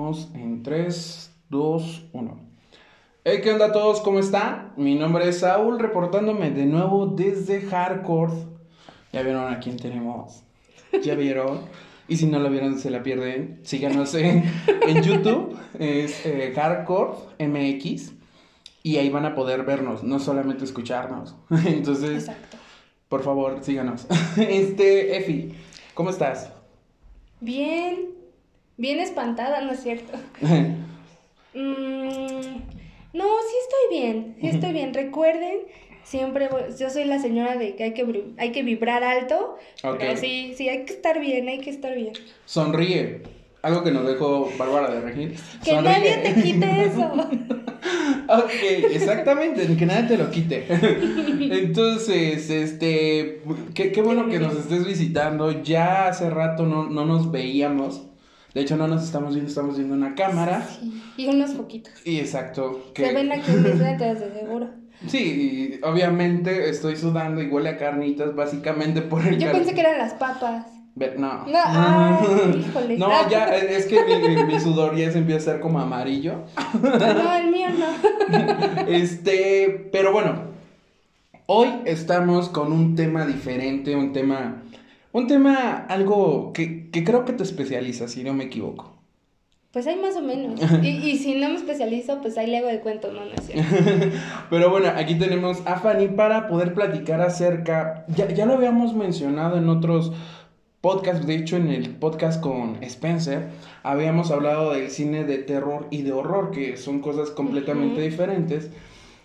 Vamos en 3, 2, 1. Hey, ¿qué onda a todos? ¿Cómo están? Mi nombre es Saúl, reportándome de nuevo desde Hardcore. Ya vieron a quién tenemos. Ya vieron. Y si no lo vieron, se la pierden. Síganos en, en YouTube. Es eh, Hardcore MX. Y ahí van a poder vernos, no solamente escucharnos. Entonces, Exacto. por favor, síganos. Este, Efi, ¿cómo estás? Bien, bien espantada, ¿no es cierto? Mm, no, sí estoy bien, sí estoy bien. Recuerden, siempre yo soy la señora de que hay que, hay que vibrar alto, Ok. pero sí, sí, hay que estar bien, hay que estar bien. Sonríe. Algo que nos dejó Bárbara de Regil. Que Sonríe. nadie te quite eso. Ok, exactamente, que nadie te lo quite. Entonces, este, qué, qué bueno que nos estés visitando. Ya hace rato no, no nos veíamos. De hecho, no nos estamos viendo, estamos viendo una cámara. Sí, Y unos poquitos. Y exacto. Se ven Que, aquí mis lentes, de seguro. sí, y obviamente estoy sudando y huele a carnitas, básicamente por el Yo pensé que eran las papas. No. No, ay, híjole. No, ya, es que mi, mi sudor ya se empieza a ser como amarillo. No, el mío no. Este, pero bueno, hoy estamos con un tema diferente, un tema, un tema algo que, que creo que te especializa, si no me equivoco. Pues hay más o menos. Y, y si no me especializo, pues ahí le hago el cuento, no, no es cierto. Pero bueno, aquí tenemos a Fanny para poder platicar acerca, ya, ya lo habíamos mencionado en otros podcasts, de hecho en el podcast con Spencer, habíamos hablado del cine de terror y de horror, que son cosas completamente diferentes.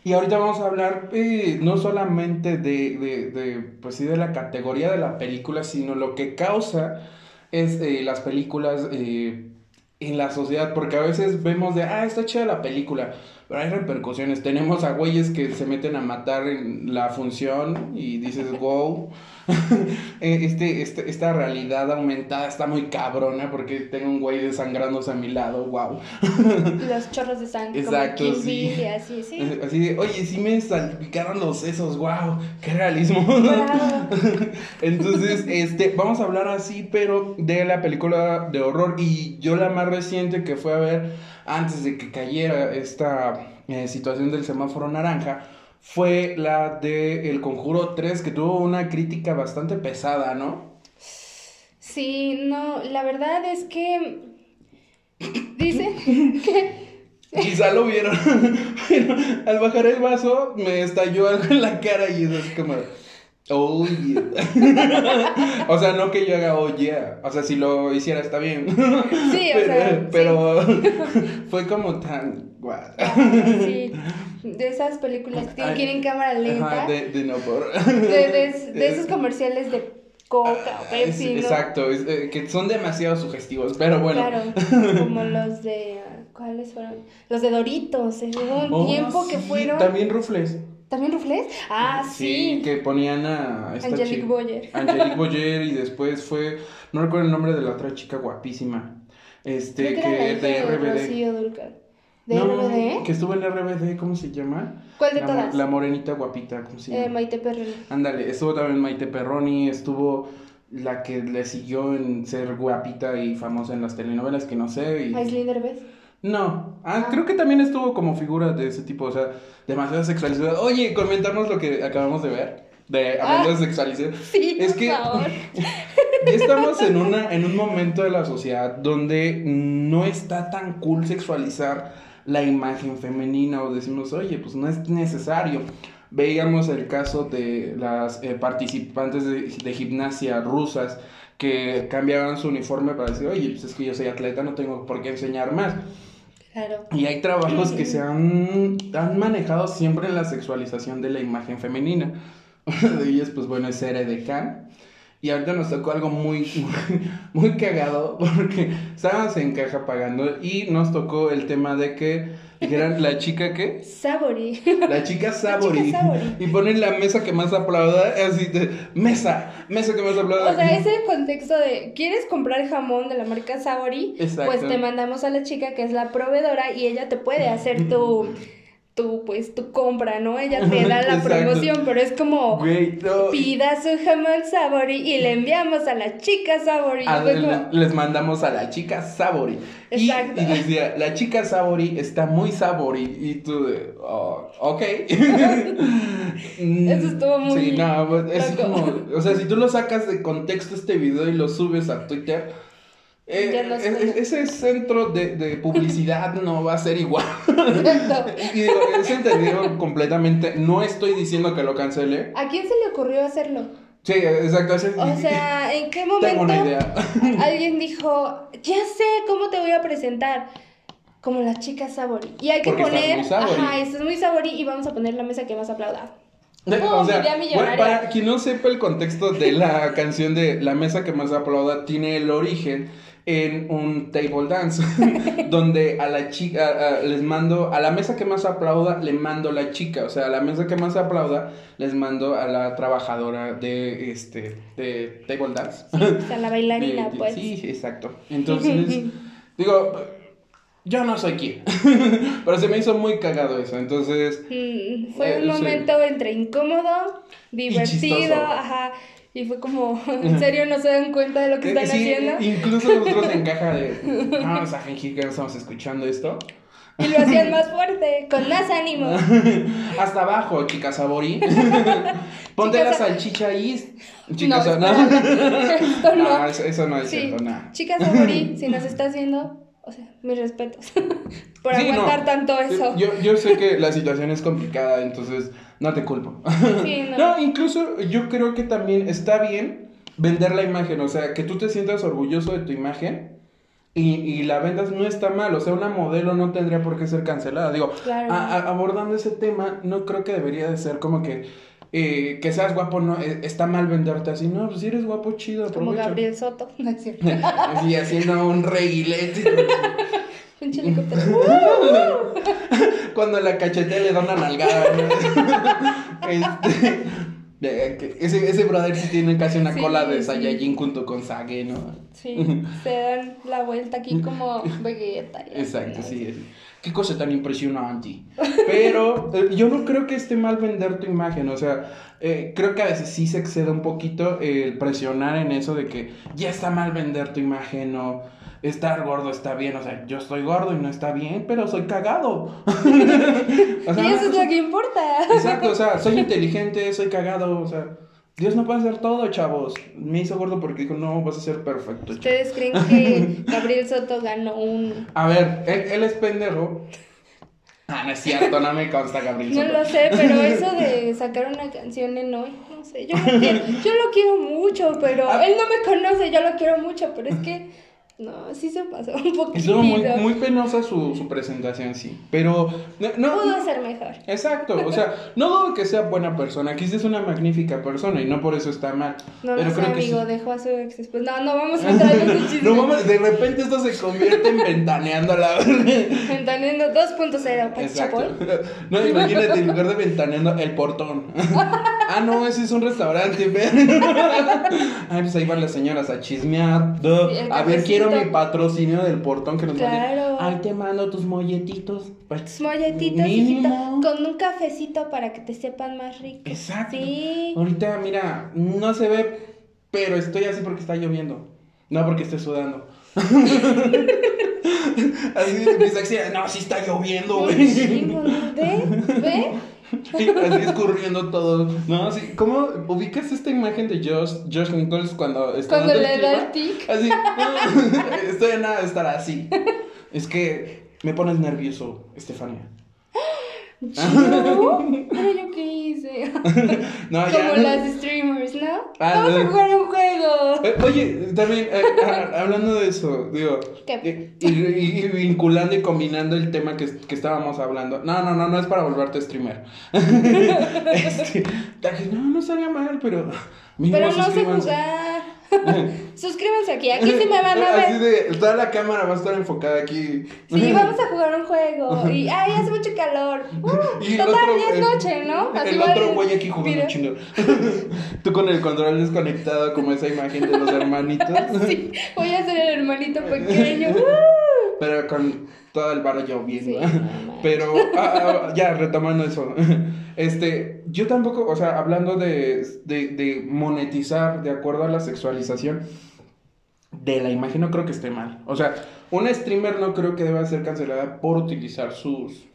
Y ahorita vamos a hablar eh, no solamente de, de, pues sí, de la categoría de la película, sino lo que causa es eh, las películas eh, en la sociedad, porque a veces vemos de, ah, está chida la película, pero hay repercusiones. Tenemos a güeyes que se meten a matar en la función y dices, wow, Eh, este, este, esta realidad aumentada está muy cabrona porque tengo un güey desangrándose a mi lado, wow. Los chorros de sangre. Exacto, como sí. Y así, sí. Así de, oye, sí me salpicaron los sesos, wow, qué realismo. Entonces, este, vamos a hablar así, pero de la película de horror. Y yo la más reciente que fue a ver antes de que cayera esta eh, situación del semáforo naranja fue la de El Conjuro 3, que tuvo una crítica bastante pesada, ¿no? Sí, no, la verdad es que dicen que Quizá lo vieron, pero al bajar el vaso me estalló algo en la cara y eso es como, oh yeah. o sea, no que yo haga oh yeah, o sea, si lo hiciera está bien. sí, o pero, sea, pero fue como tan guau. sí, de esas películas que Ay, tienen cámara lenta, Ajá, de, de, de no por. de- de esos comerciales de Coca o Pepsi, Es- ¿no? Exacto, es, eh, que son demasiado sugestivos, pero bueno. Claro, como los de, ah, ¿cuáles fueron? Los de Doritos, hubo un Oh, tiempo que sí, fueron... También Rufles. ¿También Rufles? Ah, sí. que ponían a esta Angelique chica- Boyer. Angelique Boyer y después fue, no recuerdo el nombre de la otra chica guapísima. Este, Creo que, era hija de RBD. ¿De no, RBD? que estuvo en RBD, ¿cómo se llama? ¿Cuál de la, todas? La morenita guapita, ¿cómo se Eh, llama? Maite Perroni. Ándale, estuvo también Maite Perroni, estuvo la que le siguió en ser guapita y famosa en las telenovelas, que no sé. Y... Aislinn Derbez. No, ah, Ah. creo que también estuvo como figura de ese tipo, o sea, demasiada sexualización. Oye, comentamos lo que acabamos de ver, de hablando Ah. de sexualización. Sí, Es por que- favor. Estamos en, una, en un momento de la sociedad donde no está tan cool sexualizar la imagen femenina o decimos, oye, pues no es necesario. Veíamos el caso de las eh, participantes de, de gimnasia rusas que cambiaban su uniforme para decir, oye, pues es que yo soy atleta, no tengo por qué enseñar más. Y hay trabajos que se han, han manejado siempre en la sexualización de la imagen femenina. Uno de ellos, pues bueno, es Khan. Y ahorita nos tocó algo muy, muy, muy cagado porque estábamos en caja pagando y nos tocó el tema de que dijeran la chica que Sabori. la chica Sabori Sabori. y ponen la mesa que más aplauda así de mesa mesa que más aplauda O sea, ese contexto de, ¿quieres comprar jamón de la marca Sabori? Exacto. Pues te mandamos a la chica que es la proveedora y ella te puede hacer tu, tu, pues, tu compra, ¿no? Ella te da la promoción, pero es como, pida su jamón Sabori y le enviamos a la chica Sabori. Les mandamos a la chica Sabori. Exacto. Y, decía, la chica Sabori está muy Sabori. Y tú, oh, ok. Eso estuvo muy. Sí, no, pues, es como, o sea, si tú lo sacas de contexto este video y lo subes a Twitter eh, ese centro de, publicidad no va a ser igual. y digo, es entendido completamente. No estoy diciendo que lo cancele. ¿A quién se le ocurrió hacerlo? Sí, exacto. O sea, ¿en qué momento alguien dijo, ya sé cómo te voy a presentar? Como la chica Sabori. Y hay que poner, ajá, esto es muy Sabori y vamos a poner la mesa que más aplauda. o sea, para quien no sepa el contexto de la canción de La mesa que más aplauda, tiene el origen en un table dance donde a la chica les mando a la mesa que más aplauda le mando la chica. O sea a la mesa que más aplauda les mando a la trabajadora de este de table dance. O la bailarina pues. Sí exacto. Entonces digo yo no soy quien pero se me hizo muy cagado eso. Entonces mm, fue un eh, momento entre incómodo divertido ajá y fue como, ¿en serio no se dan cuenta de lo que están haciendo? Incluso nosotros en caja de, vamos a fingir que no estamos escuchando esto. Y lo hacían más fuerte, con más ánimo. Hasta abajo, chica Sabori. Ponte la salchicha ahí. Chicas, no, no. no. no eso, no es cierto, nada. Chica Sabori, si nos estás viendo, o sea, mis respetos. por aguantar tanto eso. Yo, yo sé que la situación es complicada, entonces no te culpo. no. incluso yo creo que también está bien vender la imagen, o sea, que tú te sientas orgulloso de tu imagen y, y la vendas no está mal, o sea, una modelo no tendría por qué ser cancelada. Digo, abordando ese tema, no creo que debería de ser como que... Eh, que seas guapo, no, eh, está mal venderte así, no, pues si eres guapo, chido, Como Gabriel Soto, no es cierto. así, haciendo un reguilete. Un helicóptero. Cuando la cachetea le da una nalgada. este, ese, ese brother sí tiene casi una cola de Saiyajin junto con Sage, ¿no? Sí, se dan la vuelta aquí como Vegeta. Exacto, sí. Qué cosa tan impresionante. Pero eh, yo no creo que esté mal vender tu imagen, o sea, eh, creo que a veces sí se excede un poquito el presionar en eso de que ya está mal vender tu imagen o estar gordo está bien, o sea, yo estoy gordo y no está bien, pero soy cagado. y eso es lo que importa. Exacto, o sea, soy inteligente, soy cagado, o sea, Dios no puede hacer todo, chavos. Me hizo gordo porque dijo, no, vas a ser perfecto. ¿Ustedes creen que Gabriel Soto ganó un... A ver, él, es pendejo. Ah, no es cierto, no me consta Gabriel Soto. No lo sé, pero eso de sacar una canción en hoy, no sé, yo lo quiero, yo lo quiero mucho, pero él no me conoce, yo lo quiero mucho, pero es que no, sí se pasó un poquito. Estuvo muy, muy penosa su, su, presentación, sí. Pero. No, Pudo ser mejor. Exacto. O sea, no dudo que sea buena persona. Quizás es una magnífica persona y no por eso está mal. No pero creo amigo, que dejó a su ex después. No, no vamos a entrar en ese chisme. No vamos, de repente esto se convierte en ventaneando la Ventaneando 2.0, Exacto. No, imagínate, en lugar de ventaneando, el portón. ah, no, ese es un restaurante, Ay, pues ahí van las señoras a chismear. a ver, quiero mi patrocinio del portón que nos claro. Ay, te mando tus molletitos. Pues, molletitos, hijito, con un cafecito para que te sepan más rico. Exacto. Sí. Ahorita, mira, no se ve, pero estoy así porque está lloviendo. No porque esté sudando. así mis acciones, no, sí está lloviendo, güey. ¿Ve? ¿Ve? Así escurriendo todo. No, así, ¿cómo ubicas esta imagen de Josh, Josh Nichols cuando está Cuando le da el tic. Así, estoy a nada de estar así. Es que me pones nervioso, Estefania. Pero yo qué hice. no, Como las streamers, ¿no? Ah, Vamos a jugar un juego. Eh, oye, también, eh, hablando de eso, digo. ¿Qué? Y, y, vinculando y combinando el tema que, que, estábamos hablando. No, no, no, no es para volverte streamer. este, no, no estaría mal, pero. Pero no sé jugar. Suscríbanse aquí, aquí sí me van a ver. Así de, toda la cámara va a estar enfocada aquí. Sí, vamos a jugar un juego. Y, ay, hace mucho calor. Uh, y total, ya es noche, ¿no? el otro güey aquí jugando chino. Tú con el control desconectado, como esa imagen de los hermanitos. sí, voy a ser el hermanito pequeño. Uh. pero con todo el barro lloviendo. pero ah, ah, ya, retomando eso. Este, yo tampoco, o sea, hablando de, de, de monetizar de acuerdo a la sexualización de la imagen, no creo que esté mal. O sea, una streamer no creo que deba ser cancelada por utilizar sus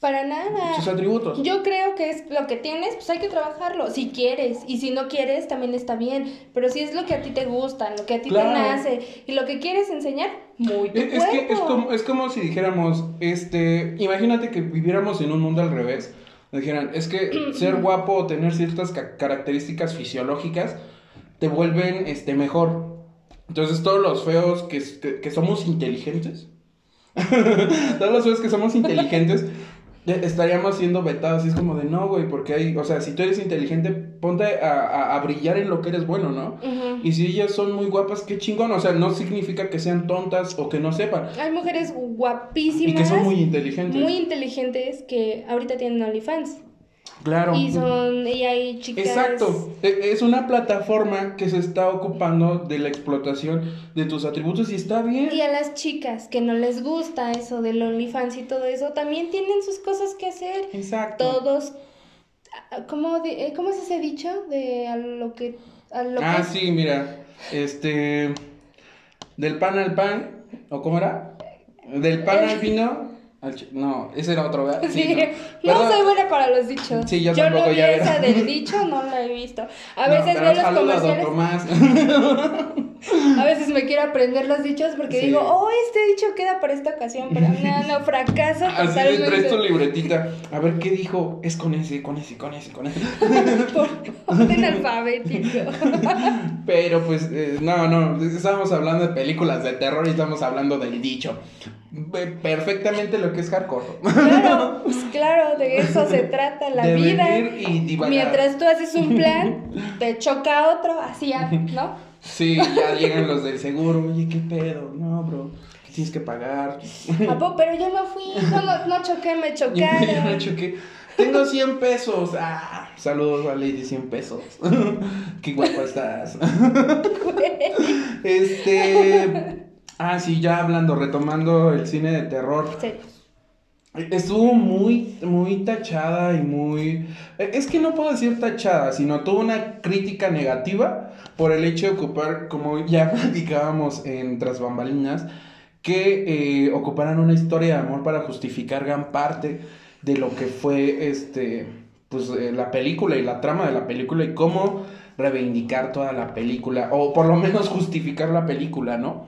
para nada. Sus atributos. Yo creo que es lo que tienes, pues hay que trabajarlo. Si quieres. Y si no quieres, también está bien. Pero si es lo que a ti te gusta, lo que a ti te nace y lo que quieres enseñar, muy tu es, que es como, es como si dijéramos, este, imagínate que viviéramos en un mundo al revés. Dijeran, es que ser guapo o tener ciertas características fisiológicas te vuelven este, mejor. Entonces todos los feos que, que somos inteligentes, todos los feos que somos inteligentes, estaríamos siendo vetados. Y es como de no, güey, porque hay, o sea, si tú eres inteligente, ponte a, a, brillar en lo que eres bueno, ¿no? Y si ellas son muy guapas, qué chingón. O sea, no significa que sean tontas o que no sepan. Hay mujeres guapísimas. Y que son muy inteligentes. Muy inteligentes que ahorita tienen OnlyFans. Claro. Y son, y hay chicas. Exacto. E, es una plataforma que se está ocupando de la explotación de tus atributos y está bien. Y a las chicas que no les gusta eso del OnlyFans y todo eso, también tienen sus cosas que hacer. Exacto. Todos. ¿Cómo, de, eh, ¿cómo es ese dicho? De a lo que. A lo ah, sí, mira. Este. Del pan al pan. ¿O cómo era? Del pan al vino no, ese era otro, ¿verdad? Sí, no. soy buena para los dichos. Sí, yo, yo tampoco no vi esa del dicho, no la he visto. A veces veo los comerciales. A veces me quiero aprender los dichos porque digo, oh, este dicho queda para esta ocasión, pero no, no, fracaso. Así le traes tu libretita. A ver, ¿qué dijo? Es con ese, con ese, con ese, con ese. Por orden alfabético. pero pues, eh, no, no, estábamos hablando de películas de terror y estamos hablando del dicho. Perfectamente lo que es hardcore. Claro, pues claro, de eso se trata la vida. Mientras tú haces un plan, te choca otro, así, ¿no? Sí, ya llegan los del seguro, oye, ¿qué pedo? No, bro, tienes que pagar. pero yo no fui, no, no, choqué, me chocaron. yo no choqué. Tengo 100 pesos. Ah, saludos a Lady 100 pesos. Qué guapo estás. este. Ah, sí, ya hablando, retomando el cine de terror. Sí. Estuvo muy, muy tachada y muy... Es que no puedo decir tachada, sino tuvo una crítica negativa por el hecho de ocupar, como ya platicábamos en Tras Bambalinas, que eh, ocuparan una historia de amor para justificar gran parte de lo que fue este, pues, eh, la película y la trama de la película y cómo reivindicar toda la película, o por lo menos justificar la película, ¿no?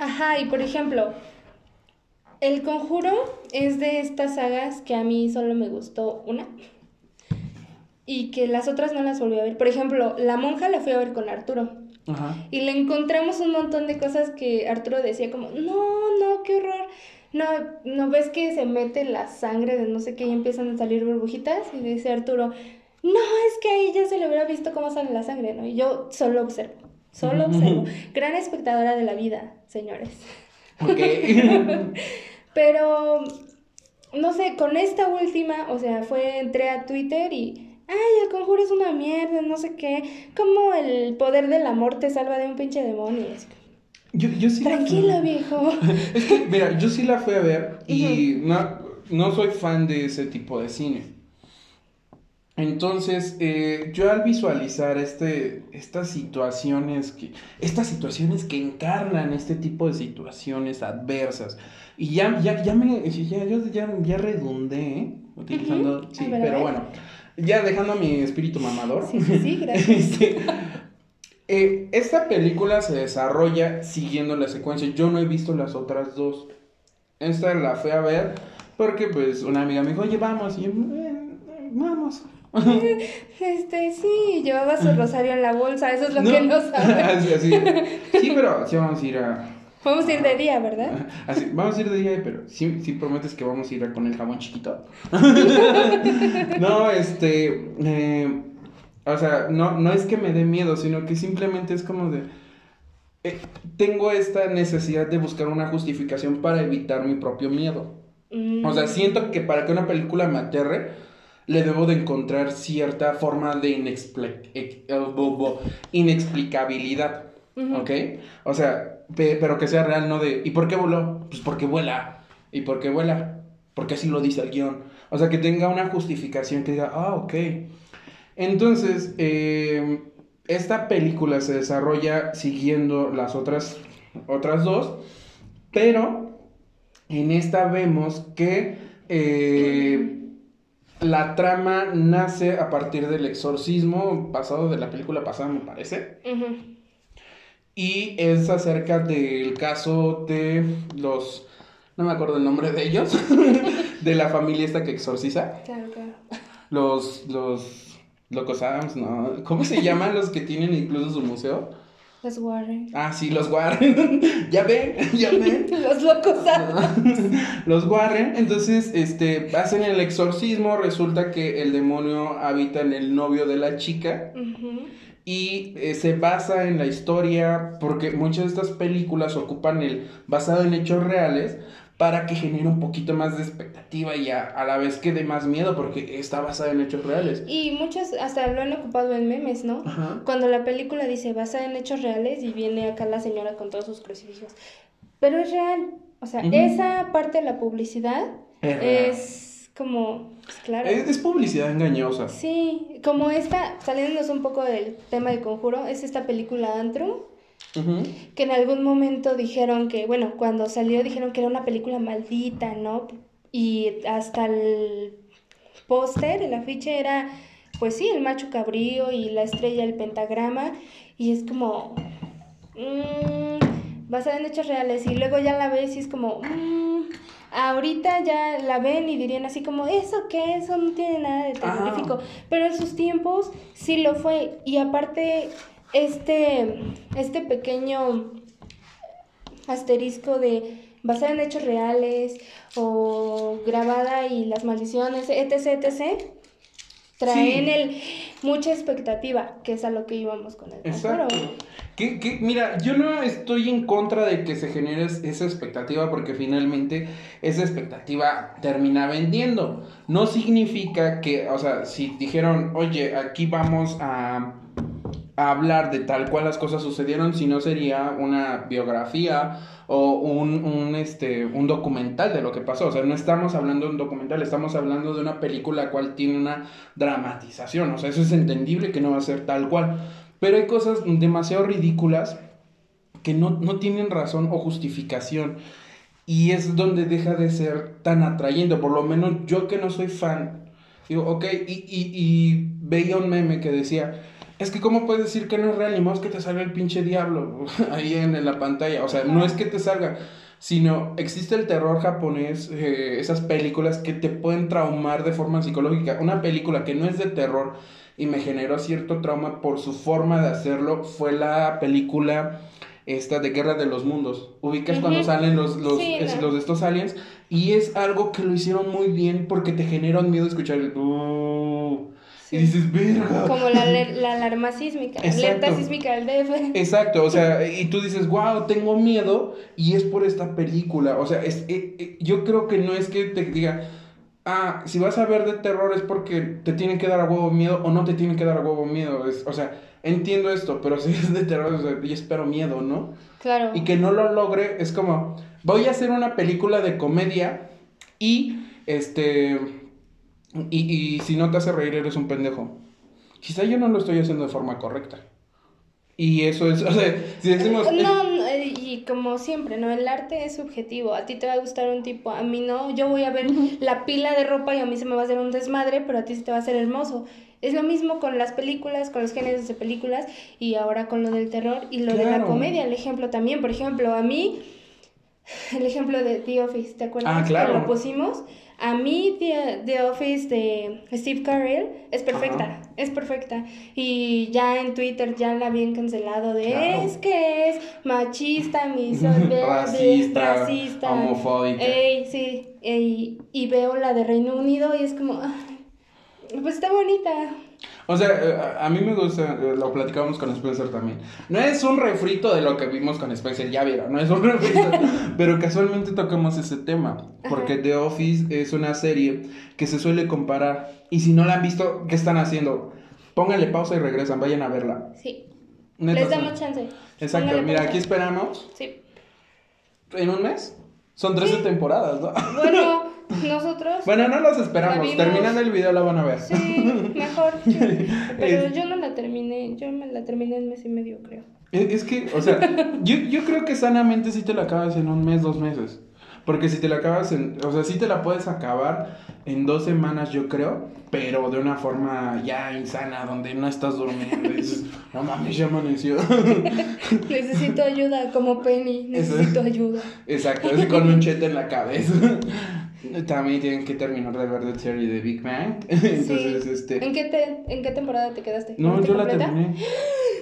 Ajá, y por ejemplo, El Conjuro es de estas sagas que a mí solo me gustó una y que las otras no las volví a ver. Por ejemplo, La Monja la fui a ver con Arturo. Ajá. Y le encontramos un montón de cosas que Arturo decía como, no, no, qué horror. No, ¿no ves que se mete la sangre de no sé qué y empiezan a salir burbujitas? Y dice Arturo, no, es que ahí ya se le hubiera visto cómo sale la sangre, ¿no? Y yo solo observo. Solo observo. Gran espectadora de la vida, señores. Ok. Pero, no sé, con esta última, o sea, fue, entré a Twitter y, ay, el conjuro es una mierda, no sé qué. Como el poder del amor te salva de un pinche demonio. Yo, yo sí Tranquilo, viejo. es que, mira, yo sí la fui a ver y no, no soy fan de ese tipo de cine. Entonces, eh, yo al visualizar este, estas situaciones que, estas situaciones que encarnan este tipo de situaciones adversas, y ya, ya, ya me, ya, ya, ya redundé, ¿eh? utilizando, sí, pero bueno, ya dejando a mi espíritu mamador. Sí, sí, sí gracias. Este, eh, esta película se desarrolla siguiendo la secuencia. Yo no he visto las otras dos. Esta la fui a ver porque pues una amiga me dijo, oye, vamos, y yo, vamos. Este, sí, llevaba su rosario en la bolsa, eso es lo que no sabe. Sí, pero sí vamos a ir a... Vamos a ir de día, ¿verdad? Así, vamos a ir de día, pero sí, sí prometes que vamos a ir con el jabón chiquito. no, este... Eh, o sea, no, no es que me dé miedo, sino que simplemente es como de... Eh, tengo esta necesidad de buscar una justificación para evitar mi propio miedo. O sea, mm. siento que para que una película me aterre, le debo de encontrar cierta forma de eh, inexplicabilidad. ¿Ok? O sea, pero que sea real, no de, ¿y por qué voló? Pues porque vuela. ¿Y por qué vuela? Porque así lo dice el guion. O sea, que tenga una justificación que diga, ah, ok. Entonces, eh, esta película se desarrolla siguiendo las otras, otras dos, pero en esta vemos que eh, la trama nace a partir del exorcismo pasado de la película pasada, me parece. Y es acerca del caso de los. No me acuerdo el nombre de ellos. de la familia esta que exorciza. Claro, claro. Los. Los. Locos Adams, ¿no? ¿Cómo se llaman los que tienen incluso su museo? Los Warren. Ah, sí, los Warren. ya ven, ya ven. los locos Adams. los Warren, entonces, este, hacen el exorcismo, resulta que el demonio habita en el novio de la chica. Y eh, se basa en la historia, porque muchas de estas películas ocupan el basado en hechos reales, para que genere un poquito más de expectativa y a, la vez que dé más miedo porque está basada en hechos reales. Y muchos hasta lo han ocupado en memes, ¿no? Cuando la película dice basada en hechos reales y viene acá la señora con todos sus crucifijos. Pero es real. O sea, esa parte de la publicidad es, como, pues, claro. Es, publicidad engañosa. Sí, como esta, saliéndonos un poco del tema de conjuro, es esta película Antrum que en algún momento dijeron que, bueno, cuando salió dijeron que era una película maldita, ¿no? Y hasta el póster, el afiche era, pues sí, el macho cabrío y la estrella, el pentagrama, y es como, mmm, basada en hechos reales, y luego ya la ves y es como, mmm, ahorita ya la ven y dirían así como, ¿eso qué? Eso no tiene nada de terrorífico, pero en sus tiempos sí lo fue, y aparte este, este pequeño asterisco de basada en hechos reales o grabada y las maldiciones, etc., etc., traen el, mucha expectativa, que es a lo que íbamos con el Exacto. Que, mira, yo no estoy en contra de que se genere esa expectativa porque finalmente esa expectativa termina vendiendo. No significa que, o sea, si dijeron, oye, aquí vamos a hablar de tal cual las cosas sucedieron, si no sería una biografía o un, un, este, un documental de lo que pasó. O sea, no estamos hablando de un documental, estamos hablando de una película cual tiene una dramatización. O sea, eso es entendible que no va a ser tal cual. Pero hay cosas demasiado ridículas que no, tienen razón o justificación. Y es donde deja de ser tan atrayente. Por lo menos yo que no soy fan. Digo, ok, y, y veía un meme que decía, es que, ¿cómo puedes decir que no es real? Ni más que te salga el pinche diablo ahí en, la pantalla. O sea, no es que te salga, sino existe el terror japonés, eh, esas películas que te pueden traumar de forma psicológica. Una película que no es de terror y me generó cierto trauma por su forma de hacerlo fue la película esta de Guerra de los Mundos. Ubicas cuando salen los, los, los de estos aliens y es algo que lo hicieron muy bien porque te genera un miedo escuchar el... Y dices, verga. Como la, la alarma sísmica, alerta sísmica del DF. Exacto, o sea, y tú dices, wow, tengo miedo y es por esta película. O sea, es, eh, eh, yo creo que no es que te diga, ah, si vas a ver de terror es porque te tienen que dar a huevo miedo o no te tienen que dar a huevo miedo. Es, o sea, entiendo esto, pero si es de terror, o sea, yo espero miedo, ¿no? Claro. Y que no lo logre, es como, voy a hacer una película de comedia y, este y, si no te hace reír, eres un pendejo. Quizá yo no lo estoy haciendo de forma correcta. Y eso es, o sea, si decimos... No, y como siempre, ¿no? El arte es subjetivo. A ti te va a gustar un tipo, a mí no. Yo voy a ver la pila de ropa y a mí se me va a hacer un desmadre, pero a ti sí te va a hacer hermoso. Es lo mismo con las películas, con los géneros de películas y ahora con lo del terror y lo de la comedia. El ejemplo también, por ejemplo, a mí, el ejemplo de The Office, ¿te acuerdas? Ah, claro. Que lo pusimos a mí The, Office de Steve Carell es perfecta, es perfecta. Y ya en Twitter ya la habían cancelado de es que es machista, misógina, racista, racista, homofóbica. sí, y veo la de Reino Unido y es como, pues está bonita. O sea, eh, a mí me gusta, eh, lo platicábamos con Spencer también. No es un refrito de lo que vimos con Spencer, ya vieron, no es un refrito. pero casualmente tocamos ese tema. Porque The Office es una serie que se suele comparar. Y si no la han visto, ¿qué están haciendo? Pónganle pausa y regresan, vayan a verla. Sí. Neta, Les damos chance. Exacto, Póngale mira, pausa. aquí esperamos. Sí. ¿En un mes? Son 13 temporadas, ¿no? Bueno, nosotros. Bueno, no los esperamos. Terminando el video la van a ver. Sí, mejor. Pero Es- yo no la terminé. Yo me la terminé en mes y medio, creo. Es, es que, o sea, yo, yo creo que sanamente sí te la acabas en un mes, dos meses. Porque si te la acabas en. O sea, sí te la puedes acabar en dos semanas, yo creo. Pero de una forma ya insana, donde no estás durmiendo. Dices, no mames, ya amaneció. Necesito ayuda, como Penny. Eso. Necesito ayuda. Exacto, así con un chete en la cabeza. También tienen que terminar de ver la serie de Big Bang. Entonces, Sí. este. ¿En qué, te, ¿En qué temporada te quedaste? No, ¿Viste yo la terminé.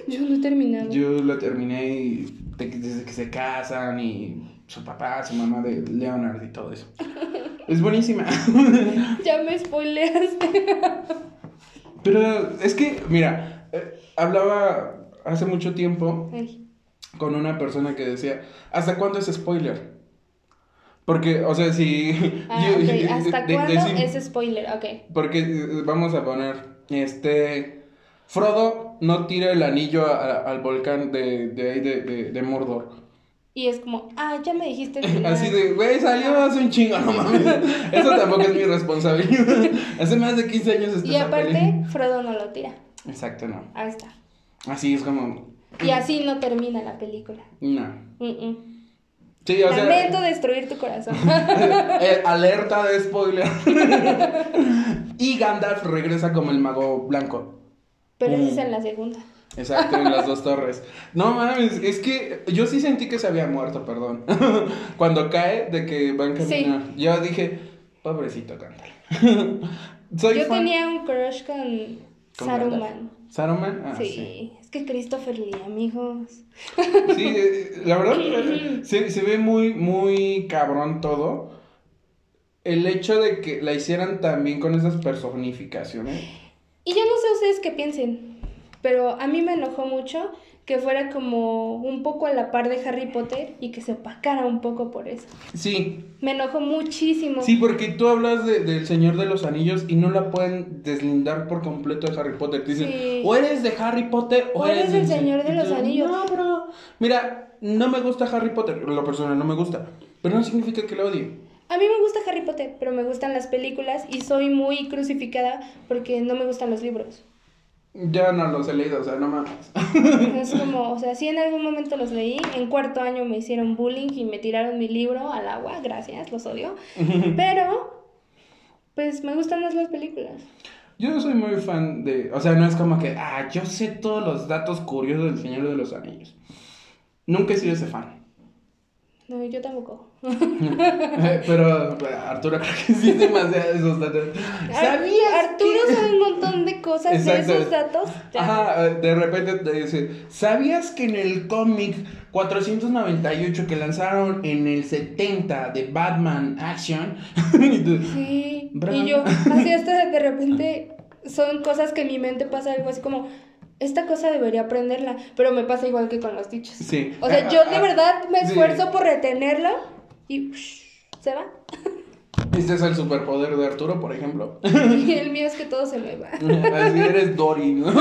Yo no he terminado. Yo la terminé y de desde que se casan y su papá, su mamá de Leonard y todo eso. Es buenísima. Ya me spoileaste. Pero es que, mira, eh, hablaba hace mucho tiempo Ay, con una persona que decía, ¿hasta cuándo es spoiler? Porque, o sea, si... Ah, yo- ok. ¿Hasta de- cuándo decim- es spoiler? Ok. Porque eh, vamos a poner, este... Frodo no tira el anillo a- al volcán de, de ahí de, de, de Mordor. Y es como, ah, ya me dijiste el. Así de, güey, salió hace un chingo, no mames. Eso tampoco es mi responsabilidad. Hace más de 15 años está Y aparte. Frodo no lo tira. Exacto, no. Ahí está. Así es como. Y así no termina la película. No. Mm, mm. Sí, o sea. Lamento destruir tu corazón. eh, alerta de spoiler. y Gandalf regresa como el mago blanco. Pero eso Mm. es en la segunda. Exacto, en las dos torres. No mames, es que yo sí sentí que se había muerto, perdón. Cuando cae de que va a caminar. Yo dije, pobrecito Gandalf. Soy Yo fan- tenía un crush ¿Con Saruman. ¿Saruman? Ah, sí. sí. es que Christopher Lee, amigos. Sí, eh, la verdad, eh, se, se ve muy, muy cabrón todo. El hecho de que la hicieran también con esas personificaciones. Y yo no sé ustedes qué piensen, pero a mí me enojó mucho que fuera como un poco a la par de Harry Potter y que se opacara un poco por eso. Sí, Me enojó muchísimo. sí, porque tú hablas de- del Señor de los Anillos y no la pueden deslindar por completo de Harry Potter. Te dicen, Sí. o eres de Harry Potter o, O eres del del Señor de los Anillos. No, bro. Mira, no me gusta Harry Potter. Lo personal no me gusta. Pero no significa que lo odie. A mí me gusta Harry Potter, pero me gustan las películas y soy muy crucificada porque no me gustan los libros. Ya no los he leído, o sea, no mames. Es como, o sea, sí en algún momento los leí, en cuarto año me hicieron bullying y me tiraron mi libro al agua, gracias, los odio. Pero, pues me gustan más las películas. Yo soy muy fan de. O sea, no es como que. Ah, yo sé todos los datos curiosos del Señor de los Anillos. Nunca he sido ese fan. No, yo tampoco. Pero Arturo creo que sí es demasiado esos datos. ¿Sabías? Arturo que- sabe un montón de cosas Exacto. de esos datos. Ya. Ajá, de repente te dice, ¿sabías que en el cómic 498 que lanzaron en el 70 de Batman Action? Y tú, Sí, Bravo. y yo, así hasta de repente son cosas que en mi mente pasa algo así como, esta cosa debería aprenderla, pero me pasa igual que con los dichos. sí. O sea, yo de verdad me sí. esfuerzo por retenerla y se va. Este es el superpoder de Arturo, por ejemplo. Y el mío es que todo se me va. Así eres Dory, ¿no?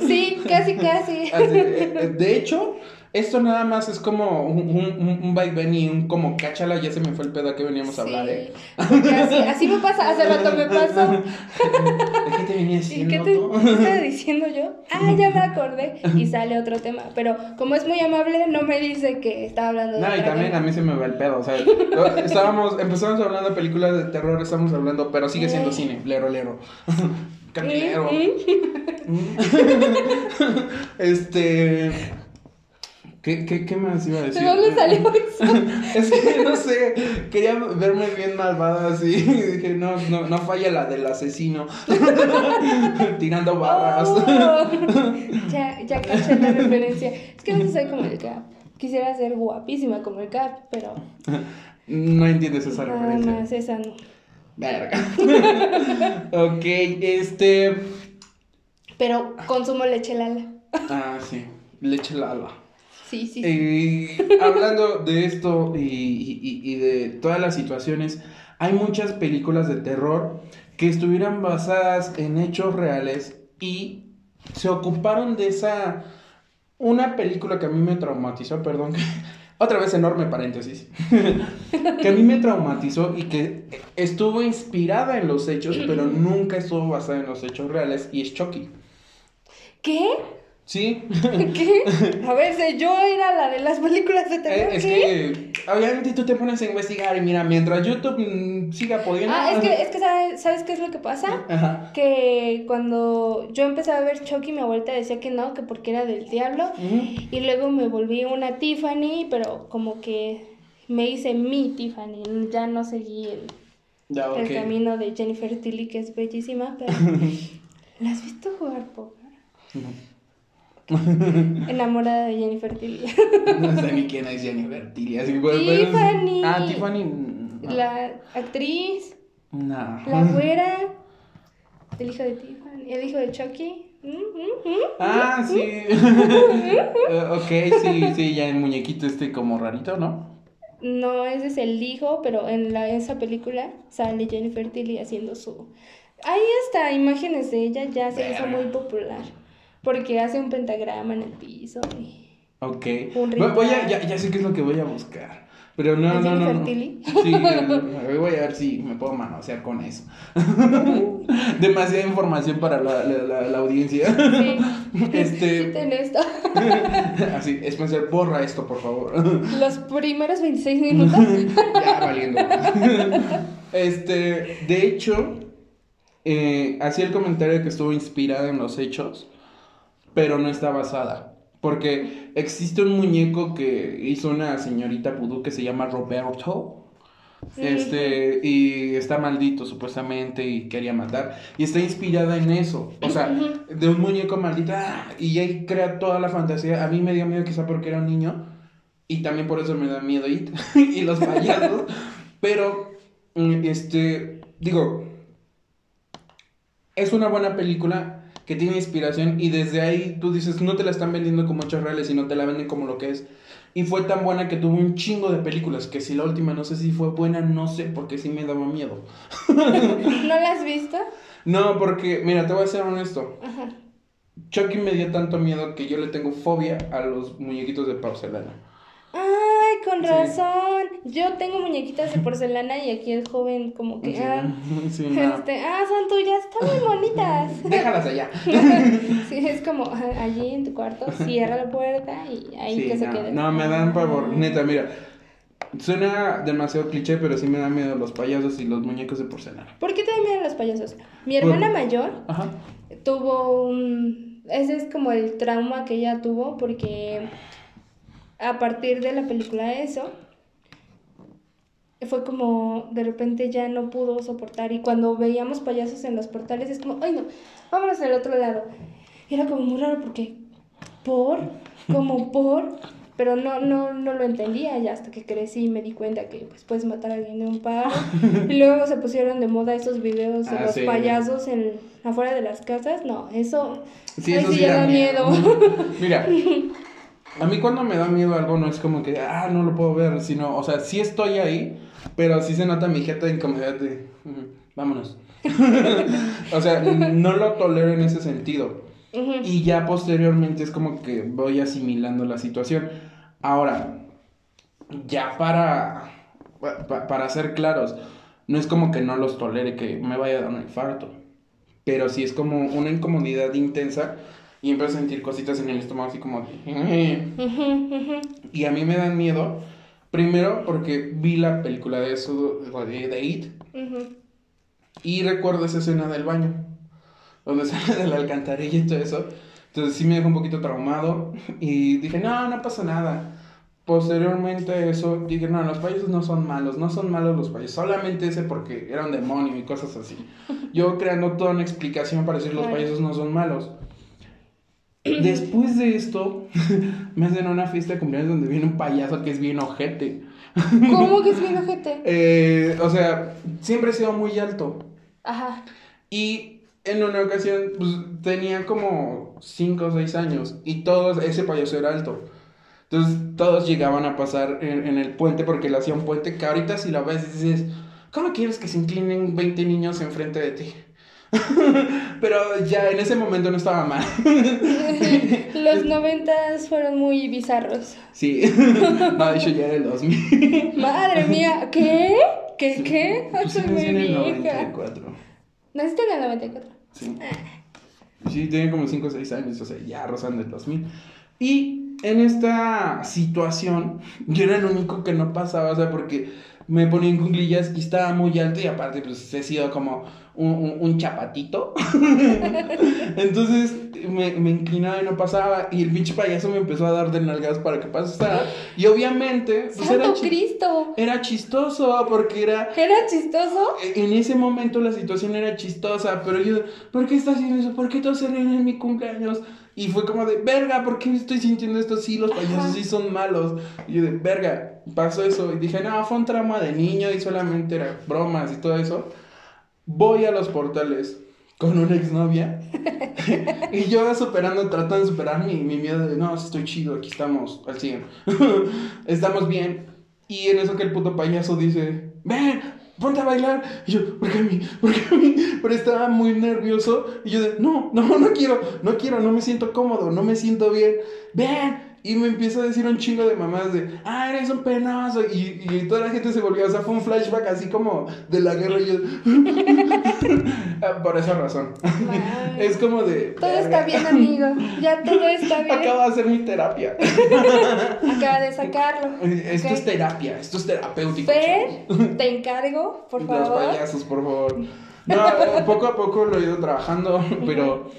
Sí, casi, casi. Así, eh, de hecho, esto nada más es como un, un, un vaivén y un como cáchala, ya se me fue el pedo que veníamos a hablar, ¿eh? Así, así me pasa, hace rato me pasó. ¿De qué te venía ¿Y diciendo qué te qué estaba diciendo yo? Ah, ya me acordé. Y sale otro tema. Pero como es muy amable, no me dice que estaba hablando de No, y también tema. a mí se me va el pedo, o sea, estábamos, empezamos hablando de películas de terror, estamos hablando, pero sigue siendo cine, lero, lero. Canilero. Mm, Este... ¿Qué, qué, ¿Qué más iba a ¿De decir? dónde salió eso? Es que no sé, quería verme bien malvada así. Y dije, no, no, no falla la del asesino. Tirando barras. Oh, ya, ya caché la referencia. Es que no soy como el Cap. Quisiera ser guapísima como el Cap, pero No entiendes esa nada referencia. más esa no. Verga. ok, este. Pero consumo leche Lala. Ah, sí. Leche Lala. Sí, sí, sí. Eh, hablando de esto y, y- y de todas las situaciones, hay muchas películas de terror que estuvieran basadas en hechos reales y se ocuparon de esa una película que a mí me traumatizó, perdón, otra vez enorme paréntesis, que a mí me traumatizó y que estuvo inspirada en los hechos, pero nunca estuvo basada en los hechos reales, y es Chucky. ¿Qué? Sí. ¿Qué? A ver, si yo era la de las películas de terror. Eh, es ¿qué? que obviamente tú te pones a investigar y mira, mientras YouTube mm, siga pudiendo... Ah, es que, es que ¿sabes, ¿sabes qué es lo que pasa? Ajá. Que cuando yo empecé a ver Chucky, mi abuelita decía que no, que porque era del diablo. Ujú. Y luego me volví una Tiffany, pero como que me hice mi Tiffany. Ya no seguí el, Ya, ok. el camino de Jennifer Tilly, que es bellísima, pero... ¿La has visto jugar póker? Enamorada de Jennifer Tilly. No sé ni quién es Jennifer Tilly. Así, Tiffany. Ah, Tiffany. no. La actriz, No. la güera, el hijo de Tiffany, el hijo de Chucky. Mm, mm, mm. Ah, sí. Ok, sí, sí, ya el muñequito este como rarito, ¿no? No, ese es el hijo, pero en la, esa película sale Jennifer Tilly haciendo su... Ahí hasta imágenes de ella ya se hizo muy popular. Porque hace un pentagrama en el piso. y- Ok. Un Voy, voy a, ya, ya sé qué es lo que voy a buscar. Pero no, ¿A no, no. No. Sí, eh, voy a ver si me puedo manosear con eso. Demasiada información para la, la, la, la audiencia. Sí. Este. Quiten esto. Así, Spencer, borra esto, por favor. Los primeros 26 minutos. ya valiendo. Este, de hecho, eh, hacía el comentario que estuvo inspirada en los hechos, pero no está basada. Porque existe un muñeco que hizo una señorita vudú que se llama Roberto. Este, y está maldito supuestamente y quería matar. Y está inspirada en eso. O sea, de un muñeco maldito. ¡ah! Y ahí crea toda la fantasía. A mí me dio miedo quizá porque era un niño. Y también por eso me da miedo It y los payasos. Pero, este, digo, es una buena película que tiene inspiración y desde ahí tú dices, no te la están vendiendo como hechos reales, sino te la venden como lo que es. Y fue tan buena que tuvo un chingo de películas, que si la última no sé si fue buena, no sé, porque sí me daba miedo. ¿No la has visto? No, porque, mira, te voy a ser honesto. Ajá. Chucky me dio tanto miedo que yo le tengo fobia a los muñequitos de porcelana. Ay, con Sí. razón. Yo tengo muñequitas de porcelana y aquí el joven como que... Sí, Ah, sí, no. este, ah, son tuyas, están muy bonitas. Déjalas allá. Sí, es como ah, allí en tu cuarto, cierra la puerta y ahí que se quede. no, me dan pavor. Neta, mira. Suena demasiado cliché, pero sí me dan miedo los payasos y los muñecos de porcelana. ¿Por qué te dan miedo los payasos? Mi hermana mayor Ajá. tuvo un... Ese es como el trauma que ella tuvo porque a partir de la película Eso, fue como de repente ya no pudo soportar y cuando veíamos payasos en los portales es como, ay no, vámonos al otro lado. Y era como muy raro porque, ¿por? como por? Pero no, no, no lo entendía ya hasta que crecí y me di cuenta que pues puedes matar a alguien de un paro. y luego se pusieron de moda esos videos de Ah, los sí. payasos en, afuera de las casas. No, eso, Sí, ay, eso sí ya da da miedo. Mira, a mí cuando me da miedo algo no es como que, ah, no lo puedo ver, sino, o sea, sí estoy ahí, pero sí se nota mi jeta de incomodidad de, "Ujú, vámonos. o sea, no lo tolero en ese sentido. Y ya posteriormente es como que voy asimilando la situación. Ahora, ya para, pa- para ser claros, no es como que no los tolere, que me vaya a dar un infarto. Pero sí es como una incomodidad intensa y empiezo a sentir cositas en el estómago así como de... Y a mí me dan miedo, primero porque vi la película de eso, de, de It, y recuerdo esa escena del baño, donde sale de la alcantarilla y todo eso. Entonces sí me dejó un poquito traumado y dije, no, no pasa nada. Posteriormente a eso, dije, no, los payasos no son malos, no son malos los payasos, solamente ese porque era un demonio y cosas así. Yo creando toda una explicación para decir los payasos no son malos. Después de esto, me hacen una fiesta de cumpleaños donde viene un payaso que es bien ojete. ¿Cómo que es bien ojete? Eh, o sea, siempre he sido muy alto. Ajá. Y en una ocasión, pues tenía como 5 o 6 años y todos, ese payaso era alto. Entonces todos llegaban a pasar en, en el puente porque le hacía un puente que ahorita si la ves dices, ¿cómo quieres que se inclinen 20 niños enfrente de ti? Pero ya en ese momento no estaba mal. Los noventas fueron muy bizarros. Sí. No, de hecho ya era el 2000. Madre mía, ¿qué? ¿Qué? ¿Qué? Pues sí, nací en muy el vieja. 94. Naciste en el 94. Sí. Sí, tenía como 5 o 6 años, o sea, ya rozando el 2000. Y en esta situación, yo era el único que no pasaba, o sea, porque me ponía en cuclillas y estaba muy alto y aparte, pues he sido como un, un- un chapatito. Entonces me, me inclinaba y no pasaba. Y el pinche payaso me empezó a dar de nalgas para que pasara. Y obviamente, pues era, ¡Santo chi- Cristo! era chistoso porque era ¿Era chistoso? en ese momento la situación era chistosa, pero yo, ¿por qué estás haciendo eso? ¿Por qué todos se ríen en mi cumpleaños? Y fue como de, verga, ¿por qué estoy sintiendo esto? Sí, los payasos Ajá. sí son malos. Y yo de, verga, pasó eso. Y dije, no, fue un trauma de niño y solamente era bromas y todo eso. Voy a los portales con una exnovia. y yo superando, tratando de superar mi, mi miedo de, no, estoy chido, aquí estamos al 100. estamos bien. Y en eso que el puto payaso dice, ven, ponte a bailar. Y yo, ¿por qué a mí? ¿Por qué a mí? Pero estaba muy nervioso. Y yo de, no, no, no quiero, no quiero, no me siento cómodo, no me siento bien. Ven. Y me empieza a decir un chingo de mamás de, ah, eres un penoso. Y, y toda la gente se volvió, o sea, fue un flashback así como de la guerra. Y yo, por esa razón. Es como de. Todo verga. está bien, amigo. Ya todo está bien. Acabo de hacer mi terapia. Acaba de sacarlo. Esto Ok. es terapia, esto es terapéutico. Fer, te encargo, por Los favor. payasos, por favor. No, eh, poco a poco lo he ido trabajando, pero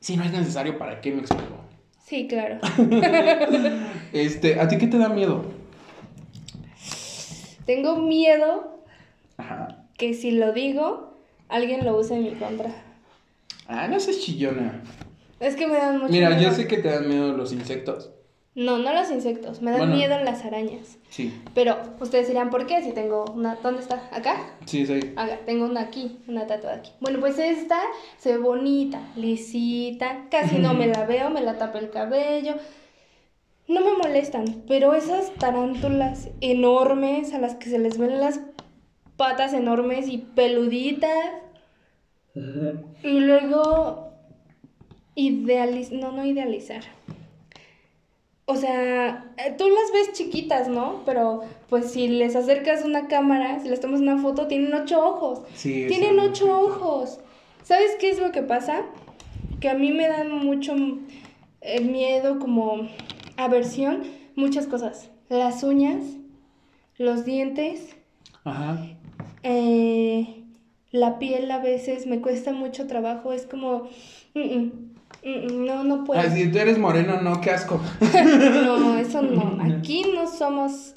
si no es necesario, ¿para qué me explico? Sí, claro. Este, ¿a ti qué te da miedo? Tengo miedo Ajá. que si lo digo, alguien lo use en mi contra. Ah, no seas chillona. Es que me dan mucho Mira, miedo. yo sé que te dan miedo los insectos. No, no los insectos, me dan Bueno. miedo las arañas. Sí, Pero ustedes dirán, ¿por qué? Si tengo una... ¿Dónde está? ¿Acá? sí, sí. Acá, tengo una aquí, una tatuada aquí. Bueno, pues esta se ve bonita, lisita, casi no me la veo, me la tapa el cabello. No me molestan, pero esas tarántulas enormes a las que se les ven las patas enormes y peluditas. Y luego idealizar, no, no idealizar. O sea, eh, tú las ves chiquitas, ¿no? Pero pues si les acercas una cámara, si les tomas una foto, tienen ocho ojos. Sí, Tienen ocho ojos. ¿Sabes qué es lo que pasa? Que a mí me dan mucho eh, miedo, como aversión, muchas cosas. Las uñas, los dientes, Ajá. eh, la piel a veces me cuesta mucho trabajo. Es como, mm, mm, mm, mm, no, no puedo. Si tú eres moreno, no, qué asco. No, eso no. Aquí no somos.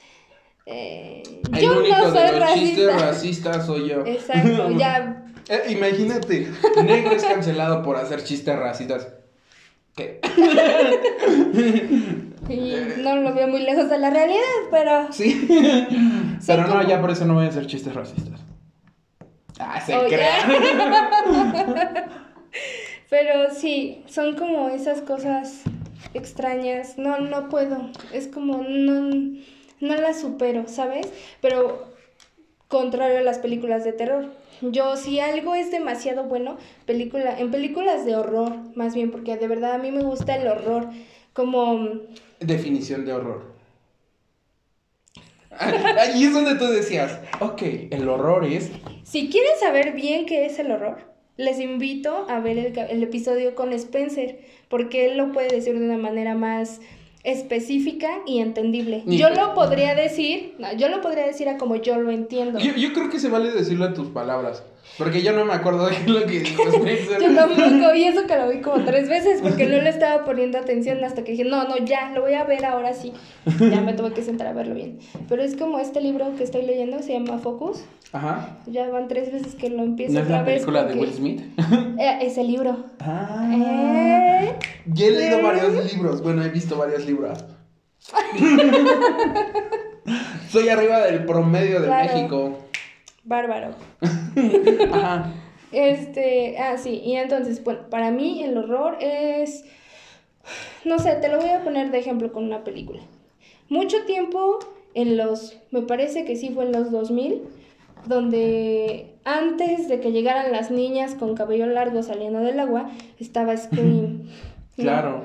eh, El yo único no soy de los chistes racista. racistas soy yo. Exacto, ya. Eh, imagínate, negro es cancelado por hacer chistes racistas. ¿Qué? Y no lo veo muy lejos de la realidad, pero. Sí. Pero no, ya por eso no voy a hacer chistes racistas. Ah, se Oye. crea. Pero sí, son como esas cosas extrañas. No, no puedo. Es como, no, no las supero, ¿sabes? Pero contrario a las películas de terror. Yo, si algo es demasiado bueno, película, en películas de horror, más bien, porque de verdad a mí me gusta el horror. Como, Definición de horror. Ahí es donde tú decías, ok, el horror es. si quieren saber bien qué es el horror, les invito a ver el, ca- el episodio con Spencer, porque él lo puede decir de una manera más específica y entendible. Ni- Yo lo podría decir, no, yo lo podría decir a como yo lo entiendo. Yo, yo creo que se vale decirlo a tus palabras. Porque yo no me acuerdo de lo que dijo Spencer. Yo tampoco, y eso que lo vi como tres veces, porque no le estaba poniendo atención hasta que dije, no, no, ya, lo voy a ver ahora sí. Ya me tuve que sentar a verlo bien. Pero es como este libro que estoy leyendo, se llama Focus. Ajá. Ya van tres veces que lo empiezo ¿No es otra la vez. película de porque- Will Smith? Eh, ese libro. Ah. Eh. Ya he leído ¿Eh? varios libros. Bueno, he visto varios libros. Soy arriba del promedio de Claro. México. Bárbaro. Ajá. Este, ah, sí, y entonces, bueno, para mí el horror es, no sé, te lo voy a poner de ejemplo con una película. Mucho tiempo en los, me parece que sí fue en los 2000, donde antes de que llegaran las niñas con cabello largo saliendo del agua, estaba Scream. Claro.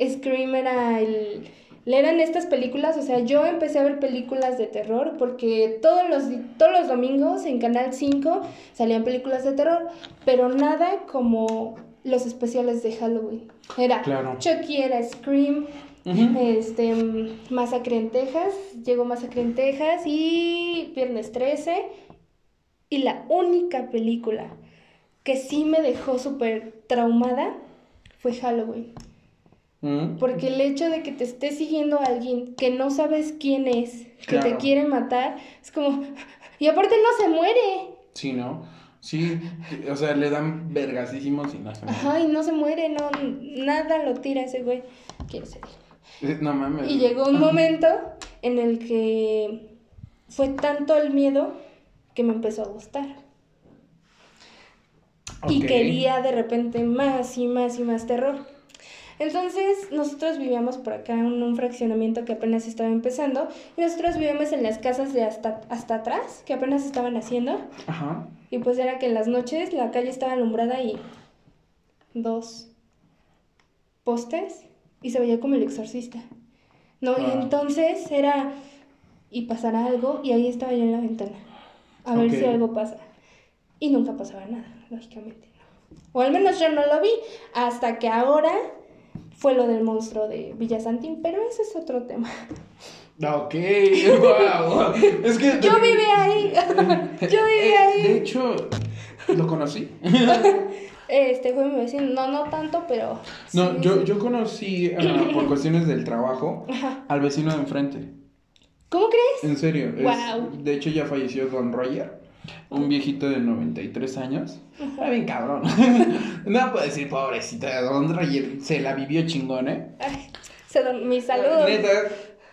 Scream era el... Eran estas películas, o sea, yo empecé a ver películas de terror porque todos los, todos los domingos en Canal 5 salían películas de terror, pero nada como los especiales de Halloween. Era Claro. Chucky, era Scream, Ujú. este, mm, Masacre en Texas, llegó Masacre en Texas y Viernes 13. Y la única película que sí me dejó súper traumada fue Halloween. Mm. Porque el hecho de que te esté siguiendo alguien que no sabes quién es, que te quiere matar, es como... Y aparte no se muere. Sí, ¿no? Sí, o sea, le dan vergasísimos y no se Ajá, y no se muere, no, nada lo tira ese güey. Quiero ser. No mames. Y llegó un momento en el que fue tanto el miedo que me empezó a gustar. Y quería de repente más y más y más terror. Entonces nosotros vivíamos por acá en un fraccionamiento que apenas estaba empezando y nosotros vivíamos en las casas de hasta, hasta atrás que apenas estaban haciendo Ajá. y pues era que en las noches la calle estaba alumbrada y dos postes y se veía como el exorcista. No, y entonces era y pasará algo y ahí estaba yo en la ventana a ver si algo pasa. Y nunca pasaba nada, lógicamente. O al menos yo no lo vi hasta que ahora fue lo del monstruo de Villasantín, pero ese es otro tema. Ok, wow. Es que. Yo viví ahí. yo viví Eh, ahí. De hecho, lo conocí. Este fue mi vecino, no, no tanto, pero. No, yo, sí. yo conocí ah, por cuestiones del trabajo Ajá. al vecino de enfrente. ¿Cómo crees? En serio. es- de hecho, ya falleció Don Roger. Un viejito de 93 años. Está bien cabrón. no puedo decir pobrecita. Don Roger se la vivió chingón, ¿eh? Ay, se don- mis saludos. Neta,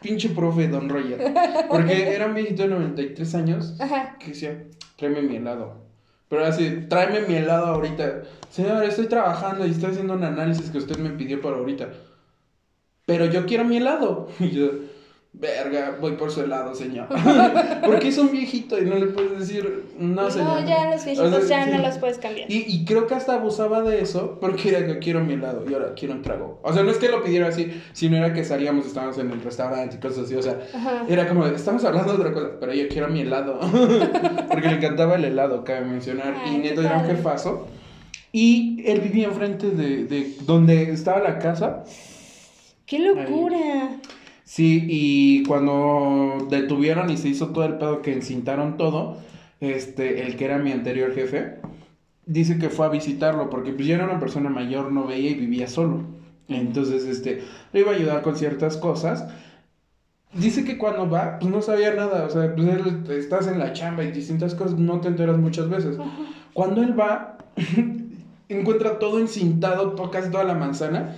pinche profe Don Roger. Porque era un viejito de 93 años Ajá. que decía, tráeme mi helado. Pero así, tráeme mi helado ahorita. Señor, estoy trabajando y estoy haciendo un análisis que usted me pidió para ahorita. Pero yo quiero mi helado. Y yo, verga, voy por su helado, señor. Porque es un viejito y no le puedes decir, no, No, señor. ya los viejitos O sea, ya sí. no los puedes cambiar. Y, y creo que hasta abusaba de eso, porque era que quiero mi helado y ahora quiero un trago. O sea, no es que lo pidiera así, sino era que salíamos, estábamos en el restaurante y cosas así. O sea, Ajá. era como, estamos hablando de otra cosa, pero yo quiero mi helado. porque le encantaba el helado, cabe mencionar. Ay, y neto era un jefazo. Y él vivía enfrente de, de donde estaba la casa. ¡Qué locura! Sí, y cuando detuvieron y se hizo todo el pedo que encintaron todo, este, el que era mi anterior jefe, dice que fue a visitarlo porque pues ya era una persona mayor, no veía y vivía solo. Entonces, este, le iba a ayudar con ciertas cosas. Dice que cuando va, pues no sabía nada, o sea, pues él- estás en la chamba y distintas cosas, no te enteras muchas veces. Cuando él va, encuentra todo encintado, to- casi toda la manzana,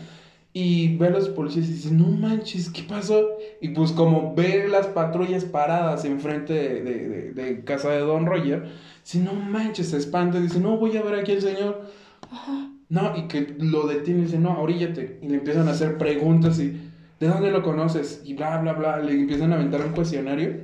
y ve a los policías y dice, no manches, ¿qué pasó? Y pues como ve las patrullas paradas enfrente de, de, de- de casa de Don Roger, dice, no manches, se espanta y dice, no, voy a ver aquí al señor. No, y que lo detiene y dice, no, oríllate. Y le empiezan a hacer preguntas y, ¿de dónde lo conoces? Y bla, bla, bla, le empiezan a aventar un cuestionario.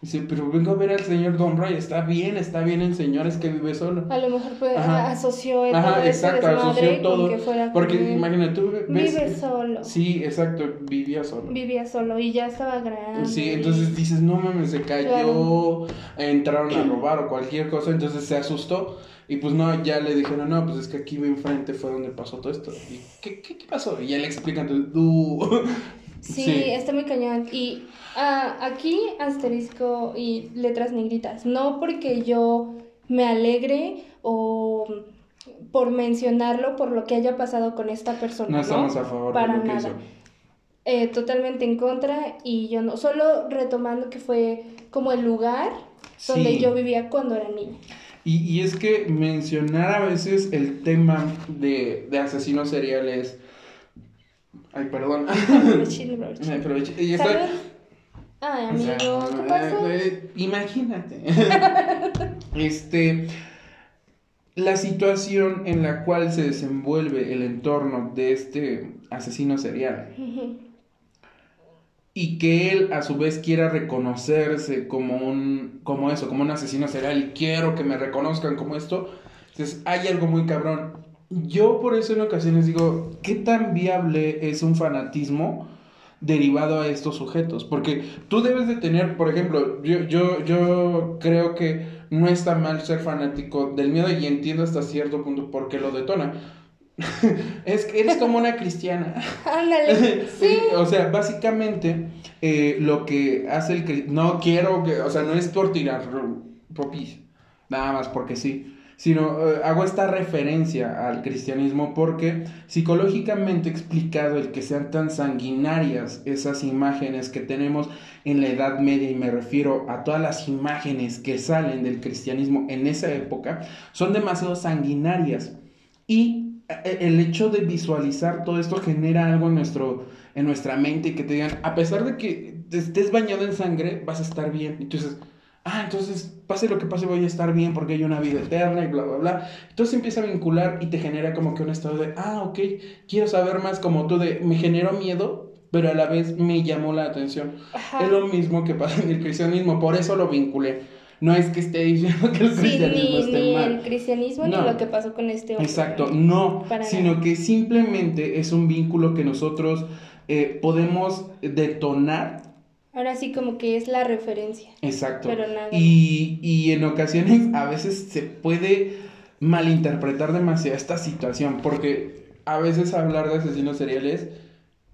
Dice, pero vengo a ver al señor Don Roger, está bien, está bien el señor, es que vive solo. A lo mejor pues, Ajá. asoció el Ajá, ese exacto, asoció todo. que fuera Porque con- imagínate, tú ves. Vive solo. Sí, exacto, vivía solo. Vivía solo y ya estaba grande. Sí, entonces dices, no mames, se cayó, Claro. entraron a robar o cualquier cosa, entonces se asustó. Y pues no, ya le dijeron, no, pues es que aquí enfrente fue donde pasó todo esto. ¿Y qué, qué, qué pasó? Y ya le explican, entonces, "Uh". Sí, está muy cañón. Y ah, aquí asterisco y letras negritas. No porque yo me alegre o por mencionarlo, por lo que haya pasado con esta persona. No estamos a favor Para de lo que nada. hizo. Eh, totalmente en contra y yo no. Solo retomando que fue como el lugar donde yo vivía cuando era niña. Y, y es que mencionar a veces el tema de, de asesinos seriales. Ay, perdón. Aproveché, aproveché. Me aproveché. Y estoy- Salud. Ay, O amigo, sea, ¿qué pasó? eh, imagínate. este. La situación en la cual se desenvuelve el entorno de este asesino serial. Y que él a su vez quiera reconocerse como un, como eso, como un asesino serial y quiero que me reconozcan como esto, entonces hay algo muy cabrón. Yo por eso en ocasiones digo, ¿qué tan viable es un fanatismo derivado a estos sujetos? Porque tú debes de tener, por ejemplo, yo, yo, yo creo que no está mal ser fanático del miedo y entiendo hasta cierto punto por qué lo detona es que eres como una cristiana. Ándale. Sí. o sea, básicamente eh, lo que hace el no quiero que, o sea, no es por tirar popis, nada más porque sí, sino eh, hago esta referencia al cristianismo porque psicológicamente explicado el que sean tan sanguinarias esas imágenes que tenemos en la Edad Media y me refiero a todas las imágenes que salen del cristianismo en esa época son demasiado sanguinarias y e, el hecho de visualizar todo esto genera algo en, nuestro, en nuestra mente que te digan, a pesar de que estés bañado en sangre, vas a estar bien. Entonces, ah, entonces, pase lo que pase, voy a estar bien porque hay una vida eterna y bla, bla, bla. Entonces empieza a vincular y te genera como que un estado de, ah, ok, quiero saber más como tú de, me generó miedo, pero a la vez me llamó la atención. Es lo mismo que pasa en el cristianismo, por eso lo vinculé no es que esté diciendo que el cristianismo sí, ni, el cristianismo ni lo que pasó con este hombre. Exacto, no, sino que simplemente es un vínculo que nosotros eh, podemos detonar. Ahora sí como que es la referencia. Exacto. Pero nada. Y, y en ocasiones a veces se puede malinterpretar demasiado esta situación, porque a veces hablar de asesinos seriales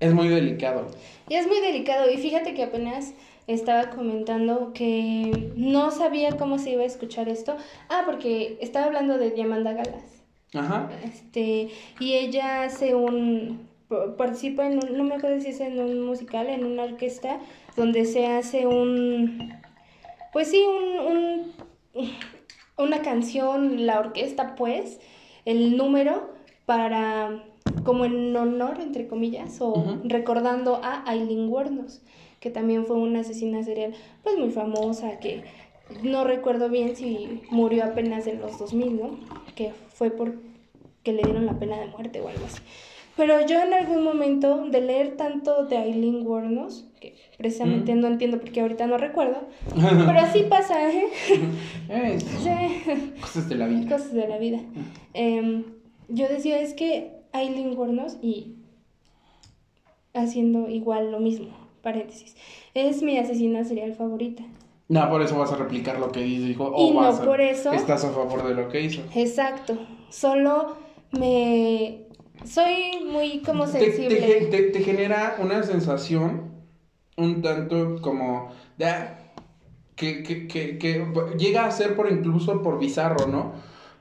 es muy delicado. Y es muy delicado, y fíjate que apenas estaba comentando que no sabía cómo se iba a escuchar esto. Ah, porque estaba hablando de Diamanda Galas. Ajá. Este, y ella hace un participa en un, no me acuerdo si es en un musical, en una orquesta, donde se hace un, pues sí, un, un una canción, la orquesta pues, el número para, como en honor, entre comillas, o recordando a Aileen Wuornos que también fue una asesina serial pues muy famosa, que no recuerdo bien si murió apenas en los 2000, ¿no? Que fue porque le dieron la pena de muerte o algo así. Pero yo en algún momento de leer tanto de Aileen Wuornos, precisamente no entiendo porque ahorita no recuerdo, pero así pasa, ¿eh? eh cosas de la vida. Cosas de la vida. Em, yo decía, es que Aileen Wuornos y haciendo igual lo mismo, paréntesis, es mi asesina serial favorita. No, por eso vas a replicar lo que dijo. y no por eso. Estás a favor de lo que hizo. Exacto. Solo me. Soy muy como sensible. Te, te, genera una sensación un tanto como. De, que, que, que, que, llega a ser por incluso por bizarro, ¿no?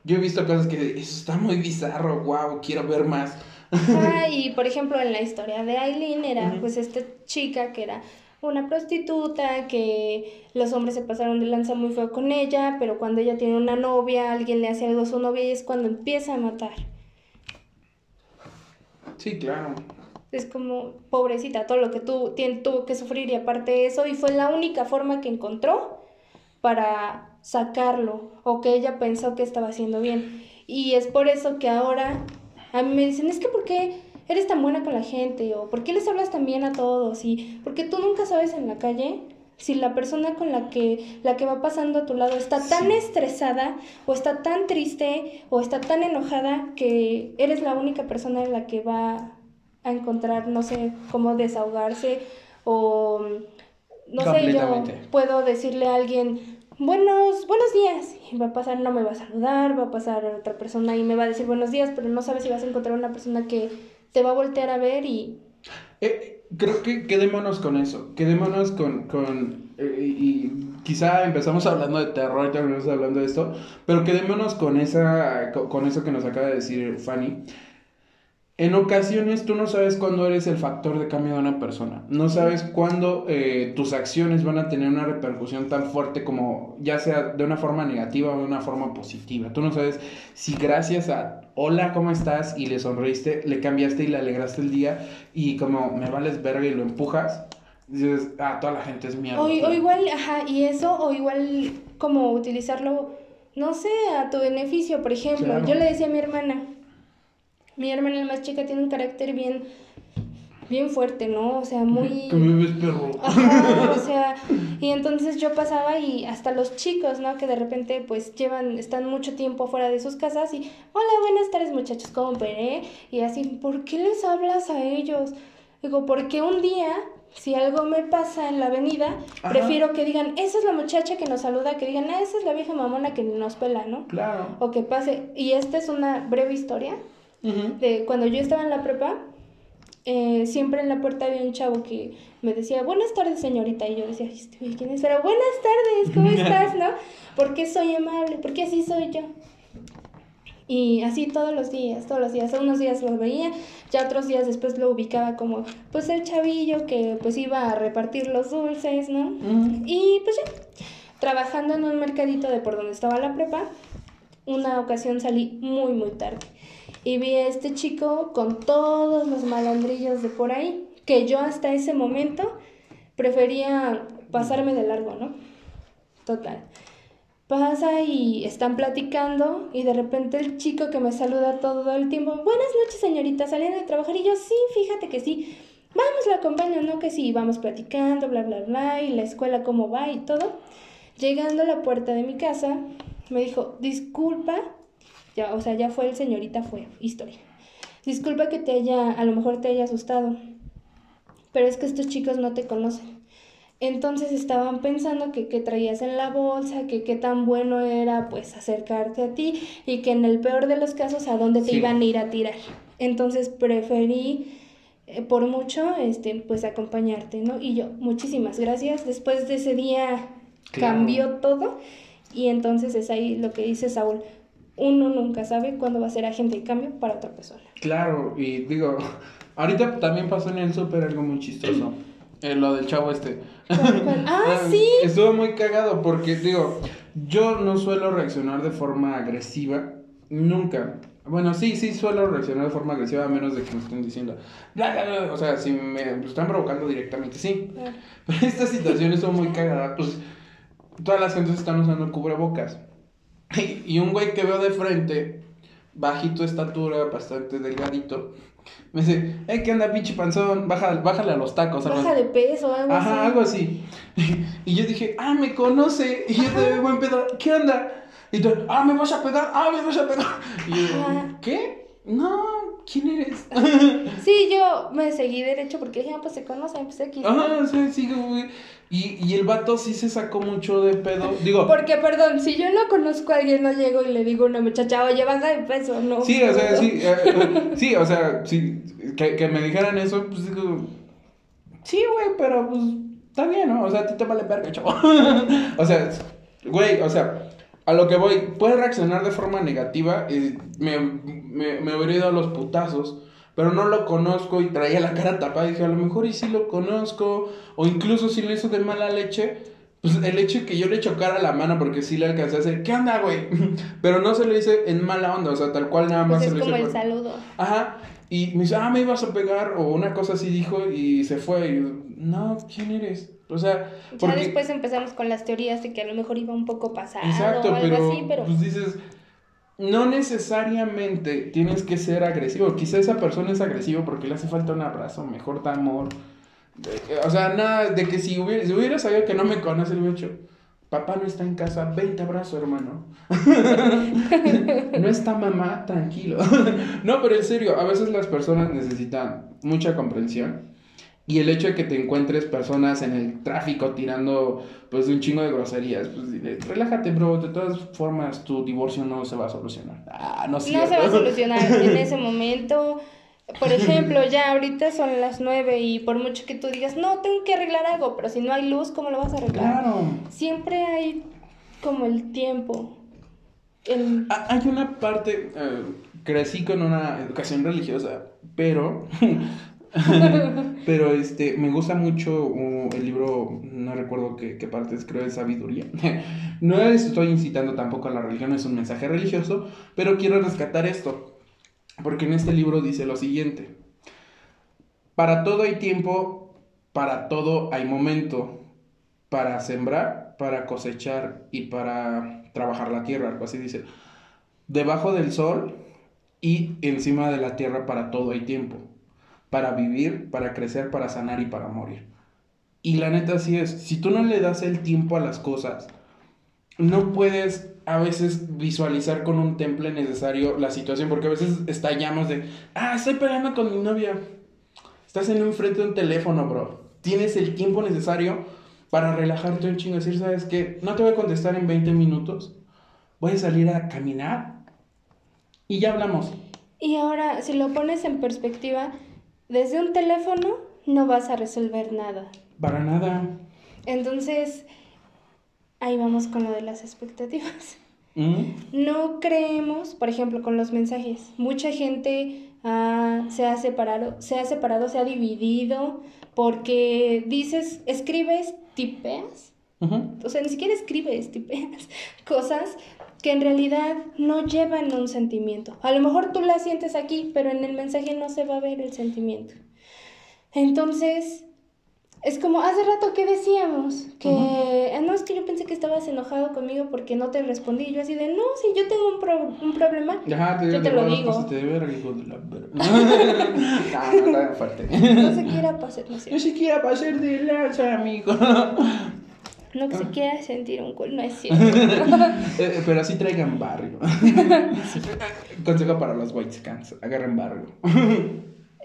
Yo he visto cosas que eso está muy bizarro, wow, quiero ver más. Ah, y por ejemplo, en la historia de Aileen era pues esta chica que era una prostituta, que los hombres se pasaron de lanza muy feo con ella, pero cuando ella tiene una novia, alguien le hace algo a su novia y es cuando empieza a matar. Sí, claro. Es como, pobrecita, todo lo que tú, tuvo que sufrir y aparte de eso, y fue la única forma que encontró para sacarlo o que ella pensó que estaba haciendo bien. Y es por eso que ahora a mí me dicen, es que ¿por qué eres tan buena con la gente? ¿O por qué les hablas tan bien a todos? Y porque tú nunca sabes en la calle si la persona con la que, la que va pasando a tu lado está tan estresada o está tan triste o está tan enojada que eres la única persona en la que va a encontrar, no sé, cómo desahogarse o no sé, yo puedo decirle a alguien, buenos, buenos días. Y va a pasar, no me va a saludar, va a pasar otra persona y me va a decir buenos días, pero no sabes si vas a encontrar una persona que te va a voltear a ver y... Eh, creo que quedémonos con eso, quedémonos con... con eh, y quizá empezamos hablando de terror, terminamos hablando de esto, pero quedémonos con, esa, con eso que nos acaba de decir Fanny. En ocasiones tú no sabes cuándo eres el factor de cambio de una persona. No sabes cuándo eh, tus acciones van a tener una repercusión tan fuerte como ya sea de una forma negativa o de una forma positiva. Tú no sabes si gracias a hola, ¿cómo estás? y le sonreíste, le cambiaste y le alegraste el día y como me vales verga y lo empujas. Dices, ah, toda la gente es mierda. O, o igual, ajá, y eso, o igual como utilizarlo, no sé, a tu beneficio. Por ejemplo, yo le decía a mi hermana, mi hermana más chica tiene un carácter bien, bien fuerte, ¿no? O sea, muy... Que me ves perro. Ajá, o sea, y entonces yo pasaba y hasta los chicos, ¿no? Que de repente pues llevan, están mucho tiempo fuera de sus casas y, hola, buenas tardes muchachos, ¿cómo ven? Y así, ¿por qué les hablas a ellos? Digo, porque un día, si algo me pasa en la avenida, Ajá. prefiero que digan, esa es la muchacha que nos saluda, que digan, ah, esa es la vieja mamona que nos pela, ¿no? Claro. O que pase. Y esta es una breve historia De cuando yo estaba en la prepa, eh, siempre en la puerta había un chavo que me decía, buenas tardes señorita, y yo decía, "Ay, este ¿quién es? Pero buenas tardes, ¿cómo estás? ¿No? Porque soy amable, porque así soy yo. Y así todos los días, todos los días, unos días lo veía, ya otros días después lo ubicaba como, pues el chavillo que pues iba a repartir los dulces, ¿no? Y pues ya, trabajando en un mercadito de por donde estaba la prepa, una ocasión salí muy, muy tarde. Y vi a este chico con todos los malandrillos de por ahí, que yo hasta ese momento prefería pasarme de largo, ¿no? Total. Pasa y están platicando y de repente el chico que me saluda todo el tiempo, buenas noches señorita, saliendo de trabajar y yo, sí, fíjate que sí, vamos, la acompaño, ¿no? Que sí, vamos platicando, bla, bla, bla, y la escuela cómo va y todo. Llegando a la puerta de mi casa, me dijo, disculpa, ya, o sea, ya fue el señorita, fue historia. Disculpa que te haya, a lo mejor te haya asustado, pero es que estos chicos no te conocen. Entonces estaban pensando que qué traías en la bolsa, que qué tan bueno era pues acercarte a ti y que en el peor de los casos a dónde te Sí. iban a ir a tirar. Entonces preferí eh, por mucho este pues acompañarte, ¿no? Y yo, muchísimas gracias. Después de ese día Claro. cambió todo y entonces es ahí lo que dice Saúl. Uno nunca sabe cuándo va a ser agente de cambio para otra persona. Claro, y digo, ahorita también pasó en el súper algo muy chistoso. Eh, lo del chavo este. ¿Cuál, cuál? Ah, Eh, sí. Estuvo muy cagado porque, digo, yo no suelo reaccionar de forma agresiva. Nunca. Bueno, sí, sí suelo reaccionar de forma agresiva a menos de que me estén diciendo. "Bla, bla, bla". O sea, si me están provocando directamente, sí. Pero esta situación estuvo muy cagada. Pues todas las gentes están usando cubrebocas. Y, un güey que veo de frente, bajito de estatura, bastante delgadito, me dice, eh, ¿qué onda, pinche panzón? Baja, bájale a los tacos. Baja así". de peso, algo así. Ajá, algo así. Y yo dije, ah, me conoce. Y yo de buen pedo, ¿qué onda? Y tú, ah, me vas a pegar, ah, me vas a pegar. Y yo, Ajá. ¿qué? No, ¿quién eres? Sí, yo me seguí derecho porque dije, ah, pues se conocen, pues aquí. Ajá, sí, sí, güey. Y, y el vato sí se sacó mucho de pedo. Digo, Porque, perdón, si yo no conozco a alguien, no llego y le digo a una muchacha, oye, baja de peso, no. sí, o sea, sí, eh, eh, sí, o sea, sí, que, que me dijeran eso, pues digo, sí, güey, pero pues está bien, ¿no? O sea, a ti te vale verga, chavo. o sea, güey, o sea, a lo que voy, puede reaccionar de forma negativa y me, me, me hubiera ido a los putazos. Pero no lo conozco y traía la cara tapada. Dije, a lo mejor y sí lo conozco. O incluso si lo hizo de mala leche. Pues el hecho de que yo le chocara la mano porque sí le alcancé a hacer, ¿qué onda, güey? Pero no se lo hice en mala onda, o sea, tal cual nada más Pues se es lo como hice. el por- saludo. Ajá. Y me dice, ah, me ibas a pegar. O una cosa así dijo y se fue. Y yo, no, ¿quién eres? O sea, Ya porque. después empezamos con las teorías de que a lo mejor iba un poco pasado Exacto, o algo pero, así, pero pues dices, no necesariamente tienes que ser agresivo. Quizá esa persona es agresivo porque le hace falta un abrazo, mejor da amor. De- o sea, nada de que si hubiera, si hubiera sabido que no me conoce, le hubiera dicho, papá no está en casa, ven te abrazo, hermano. no está mamá, tranquilo. no, pero en serio, a veces las personas necesitan mucha comprensión. Y el hecho de que te encuentres personas en el tráfico tirando pues un chingo de groserías, pues relájate, bro, de todas formas tu divorcio no se va a solucionar. Ah, no, no se va a solucionar en ese momento. Por ejemplo, ya ahorita son las nueve y por mucho que tú digas, no, tengo que arreglar algo, pero si no hay luz, ¿cómo lo vas a arreglar? Claro. Siempre hay como el tiempo. El... Hay una parte, eh, crecí con una educación religiosa, pero, pero este, me gusta mucho uh, el libro, no recuerdo qué, qué parte es, creo de sabiduría. No estoy incitando tampoco a la religión, es un mensaje religioso, pero quiero rescatar esto, porque en este libro dice lo siguiente, para todo hay tiempo, para todo hay momento, para sembrar, para cosechar y para trabajar la tierra, algo así dice. Debajo del sol y encima de la tierra para todo hay tiempo. Para vivir, para crecer, para sanar y para morir. Y la neta así es, si tú no le das el tiempo a las cosas, no puedes a veces visualizar con un temple necesario la situación, porque a veces estallamos de, ah, estoy peleando con mi novia. Estás en un frente de un teléfono, bro. Tienes el tiempo necesario para relajarte un chingo, decir, ¿sabes qué? No te voy a contestar en 20 minutos. Voy a salir a caminar y ya hablamos. Y ahora, si lo pones en perspectiva, desde un teléfono no vas a resolver nada. Para nada. Entonces, ahí vamos con lo de las expectativas. No creemos, por ejemplo, con los mensajes. Mucha gente ah, se ha separado, se ha separado, se ha dividido porque dices, escribes, tipeas. O sea, ni siquiera escribes, tipeas cosas que en realidad no llevan un sentimiento. A lo mejor tú la sientes aquí, pero en el mensaje no se va a ver el sentimiento. Entonces, es como hace rato que decíamos que ah, no es que yo pensé que estabas enojado conmigo porque no te respondí. yo así de no, si yo tengo un, un problema, yo te lo digo. Te ver, hijo de la no, no, no, fuerte. No se quiera pasar, no, no se quiera pasar de lanza, amigo. No que se quiera sentir un culo, no es cierto. Eh, pero así traigan barrio. Consejo para los white scans, agarren barrio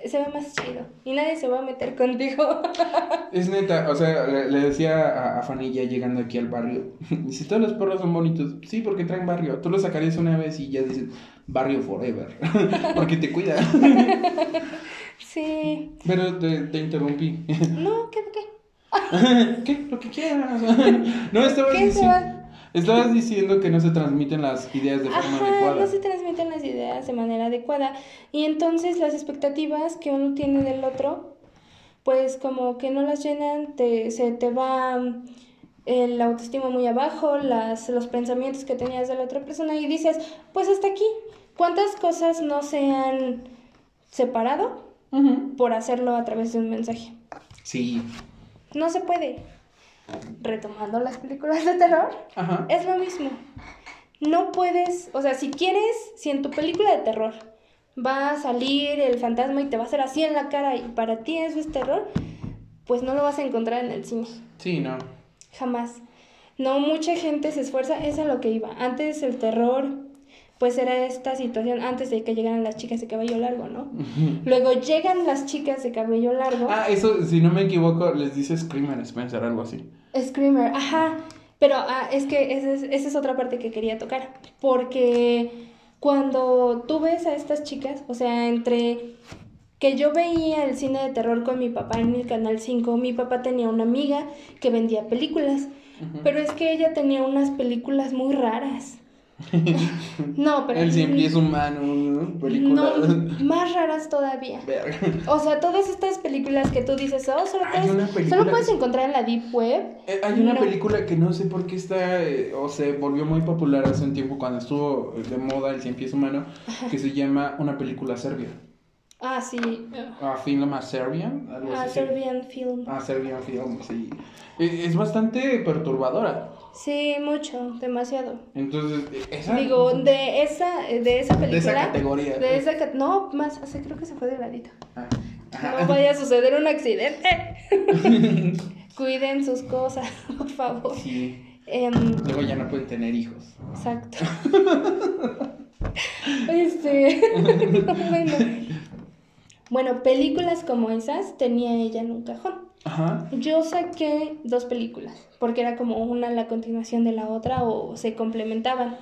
se ve más chido y nadie se va a meter contigo. es neta, o sea, le, decía a, a, Fanny ya llegando aquí al barrio, dice, todos los perros son bonitos, sí, porque traen barrio, tú los sacarías una vez y ya dices, barrio forever, porque te cuida. sí. Pero te, te interrumpí. no, ¿qué? ¿Qué? ¿Qué? Lo que quieras. no, estaba diciendo... Estabas diciendo que no se transmiten las ideas de forma adecuada. No se transmiten las ideas de manera adecuada. Y entonces las expectativas que uno tiene del otro, pues como que no las llenan, te, se te va el autoestima muy abajo, las, los pensamientos que tenías de la otra persona y dices, pues hasta aquí, ¿cuántas cosas no se han separado por hacerlo a través de un mensaje? Sí. No se puede retomando las películas de terror, es lo mismo. No puedes, o sea, si quieres, si en tu película de terror va a salir el fantasma y te va a hacer así en la cara y para ti eso es terror, pues no lo vas a encontrar en el cine. Sí, no. Jamás. No, mucha gente se esfuerza, es a lo que iba. Antes el terror pues era esta situación antes de que llegaran las chicas de cabello largo, ¿no? Luego llegan las chicas de cabello largo. Ah, eso, si no me equivoco, les dice Screamer Spencer, algo así. Screamer, ajá. Pero ah, es que esa es, esa es otra parte que quería tocar. Porque cuando tú ves a estas chicas, o sea, entre que yo veía el cine de terror con mi papá en el Canal 5, mi papá tenía una amiga que vendía películas, pero es que ella tenía unas películas muy raras. No, pero. El siempre es humano, No, más raras todavía. O sea, todas estas películas que tú dices, oh, solo, puedes, solo puedes encontrar en la Deep Web. Eh, hay una película que no sé por qué está, eh, o se volvió muy popular hace un tiempo cuando estuvo de moda el cien pies humano, que se llama Una película serbia. Ah, sí. Ah, film a Serbian. ah, Serbian film. Ah, Serbian film, sí. E, es bastante perturbadora. Sí, mucho, demasiado. Entonces, esa... Digo, de esa, de esa película... De esa categoría. De esa, no, más, o creo que se fue de ladito. Ah. No vaya a suceder un accidente. Cuiden sus cosas, por favor. Sí. Em, Luego ya no pueden tener hijos. Exacto. este... bueno. bueno, películas como esas tenía ella en un cajón. Yo saqué dos películas, porque era como una la continuación de la otra o se complementaban.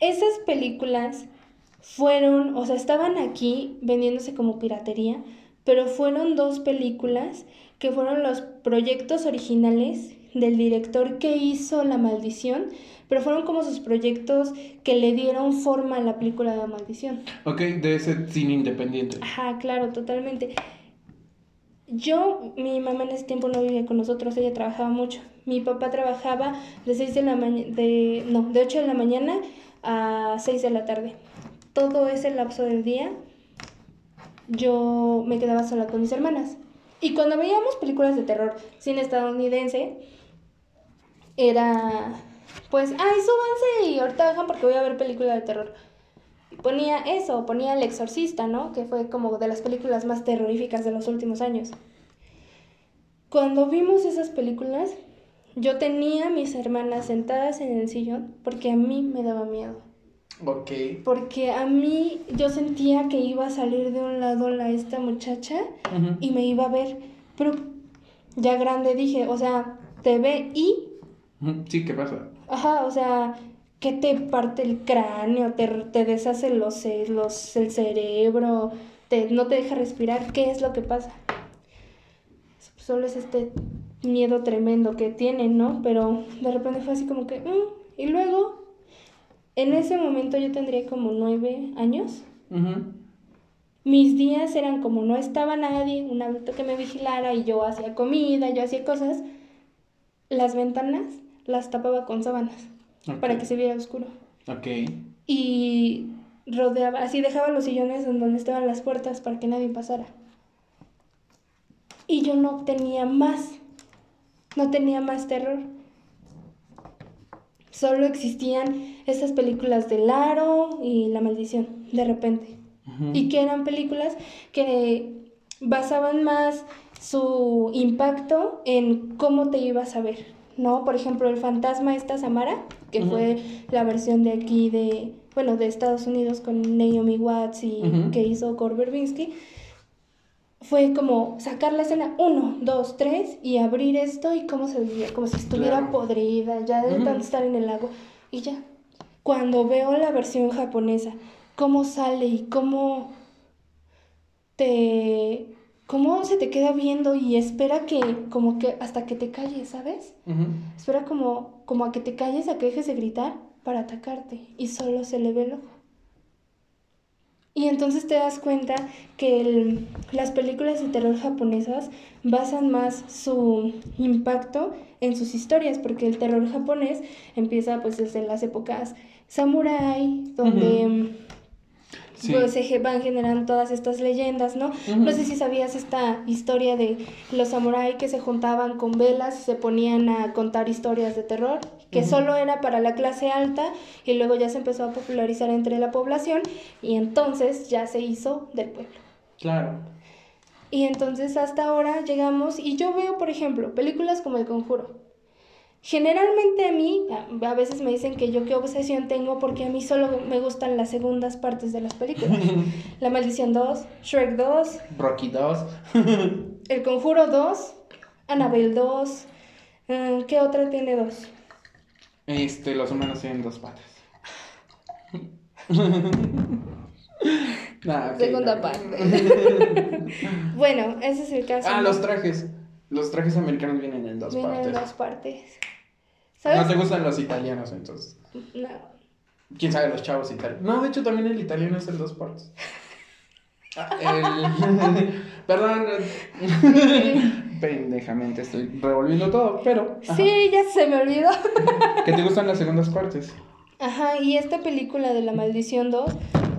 Esas películas fueron, o sea, estaban aquí vendiéndose como piratería, pero fueron dos películas que fueron los proyectos originales del director que hizo La Maldición, pero fueron como sus proyectos que le dieron forma a la película de La Maldición. Ok, de ese cine independiente. Ajá, claro, totalmente. Yo, mi mamá en ese tiempo no vivía con nosotros, ella trabajaba mucho. Mi papá trabajaba de 6 de la mañana, de, no, de 8 de la mañana a 6 de la tarde. Todo ese lapso del día yo me quedaba sola con mis hermanas. Y cuando veíamos películas de terror, cine estadounidense, era pues, ay, súbanse y ahorita bajan porque voy a ver película de terror. Ponía eso, ponía El Exorcista, ¿no? Que fue como de las películas más terroríficas de los últimos años. Cuando vimos esas películas, yo tenía a mis hermanas sentadas en el sillón porque a mí me daba miedo. Ok. Porque a mí yo sentía que iba a salir de un lado la esta muchacha y me iba a ver. Pero ya grande dije, o sea, te ve y. Sí, ¿qué pasa? ajá, o sea, que te parte el cráneo, te, te deshace los, ce- los, el cerebro, te, no te deja respirar. ¿Qué es lo que pasa? Solo es este miedo tremendo que tienen, ¿no? Pero de repente fue así como que, "Mm", y luego, en ese momento yo tendría como nueve años. Mis días eran como no estaba nadie, un adulto que me vigilara y yo hacía comida, yo hacía cosas. Las ventanas las tapaba con sábanas Para que se viera oscuro. Ok. Y rodeaba, así dejaba los sillones en donde estaban las puertas para que nadie pasara. Y yo no tenía más, no tenía más terror. Solo existían esas películas de Laro y La Maldición, de repente. Y que eran películas que basaban más su impacto en cómo te ibas a ver, ¿no? Por ejemplo, el fantasma esta Samara, que fue la versión de aquí de, bueno, de Estados Unidos con Naomi Watts y que hizo Gore Verbinski, fue como sacar la escena uno, dos, tres y abrir esto y cómo se veía, como si estuviera Claro. podrida, ya de tanto estar en el agua y ya. Cuando veo la versión japonesa, cómo sale y cómo te cómo se te queda viendo y espera que como que hasta que te calles, ¿sabes? Espera como como a que te calles, a que dejes de gritar para atacarte y solo se le ve el ojo. Y entonces te das cuenta que el- las películas de terror japonesas basan más su impacto en sus historias, porque el terror japonés empieza pues desde las épocas samurai, donde Sí. pues, se van generando todas estas leyendas, ¿no? No sé si sabías esta historia de los samurai que se juntaban con velas y se ponían a contar historias de terror, que solo era para la clase alta y luego ya se empezó a popularizar entre la población y entonces ya se hizo del pueblo. Claro. Y entonces hasta ahora llegamos y yo veo, por ejemplo, películas como El Conjuro. Generalmente a mí, a, veces me dicen que yo qué obsesión tengo porque a mí solo me gustan las segundas partes de las películas. La Maldición 2, Shrek 2, Rocky 2. El Conjuro 2, Annabelle 2. eh, ¿Qué otra tiene dos? Este, los humanos tienen dos patas. Nah, Segunda no. parte. bueno, ese es el caso. Ah, los trajes. Los trajes americanos vienen en dos Vienen en partes. dos partes. No te gustan los italianos, entonces. No. ¿Quién sabe los chavos italianos? No, de hecho también el italiano es en dos partes. Ah, el... Perdón. Pendejamente estoy revolviendo todo, pero... ajá. Sí, ya se me olvidó. Que te gustan las segundas partes. Ajá, y esta película de La Maldición 2,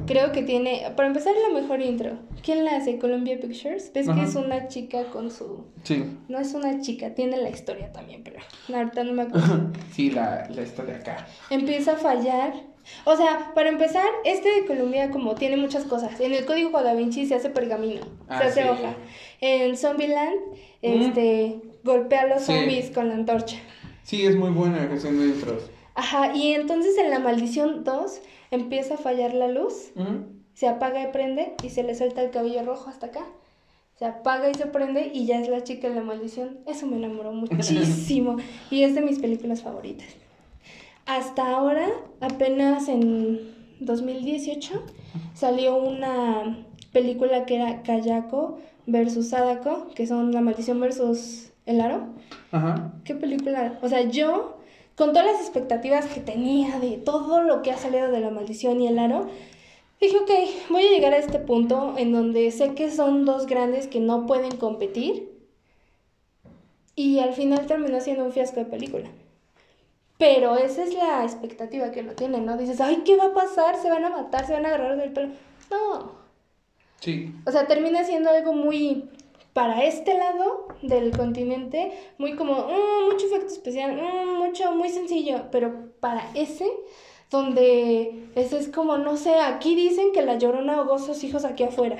creo que tiene, para empezar, la mejor intro. ¿Quién la hace? Columbia Pictures. ¿Ves Ajá. que es una chica con su... Sí. No es una chica, tiene la historia también, pero ahorita no me acuerdo. Sí, la, la de acá. Empieza a fallar. O sea, para empezar, este de Columbia como tiene muchas cosas. En el código Da Vinci se hace pergamino, Ah, se hace sí. hoja. En Zombieland, este, golpea a los Sí. zombies con la antorcha. Sí, es muy buena haciendo intros. Ajá, y entonces en La Maldición 2 empieza a fallar la luz. Se apaga y prende y se le suelta el cabello rojo hasta acá. Se apaga y se prende y ya es la chica de la maldición. Eso me enamoró muchísimo y es de mis películas favoritas. Hasta ahora, apenas en 2018, salió una película que era Kayako versus Sadako, que son La maldición versus el aro. Ajá. ¿Qué película? O sea, yo, con todas las expectativas que tenía de todo lo que ha salido de la maldición y el aro, dije, ok, voy a llegar a este punto en donde sé que son dos grandes que no pueden competir. Y al final terminó siendo un fiasco de película. Pero esa es la expectativa que uno tiene, ¿no? Dices, ay, ¿qué va a pasar? ¿Se van a matar? ¿Se van a agarrar del pelo? No, Sí. o sea, termina siendo algo muy para este lado del continente, muy como, "Mm, mucho efecto especial, mm, mucho, muy sencillo, pero para ese donde ese es como, no sé, aquí dicen que la llorona ahogó a sus hijos aquí afuera.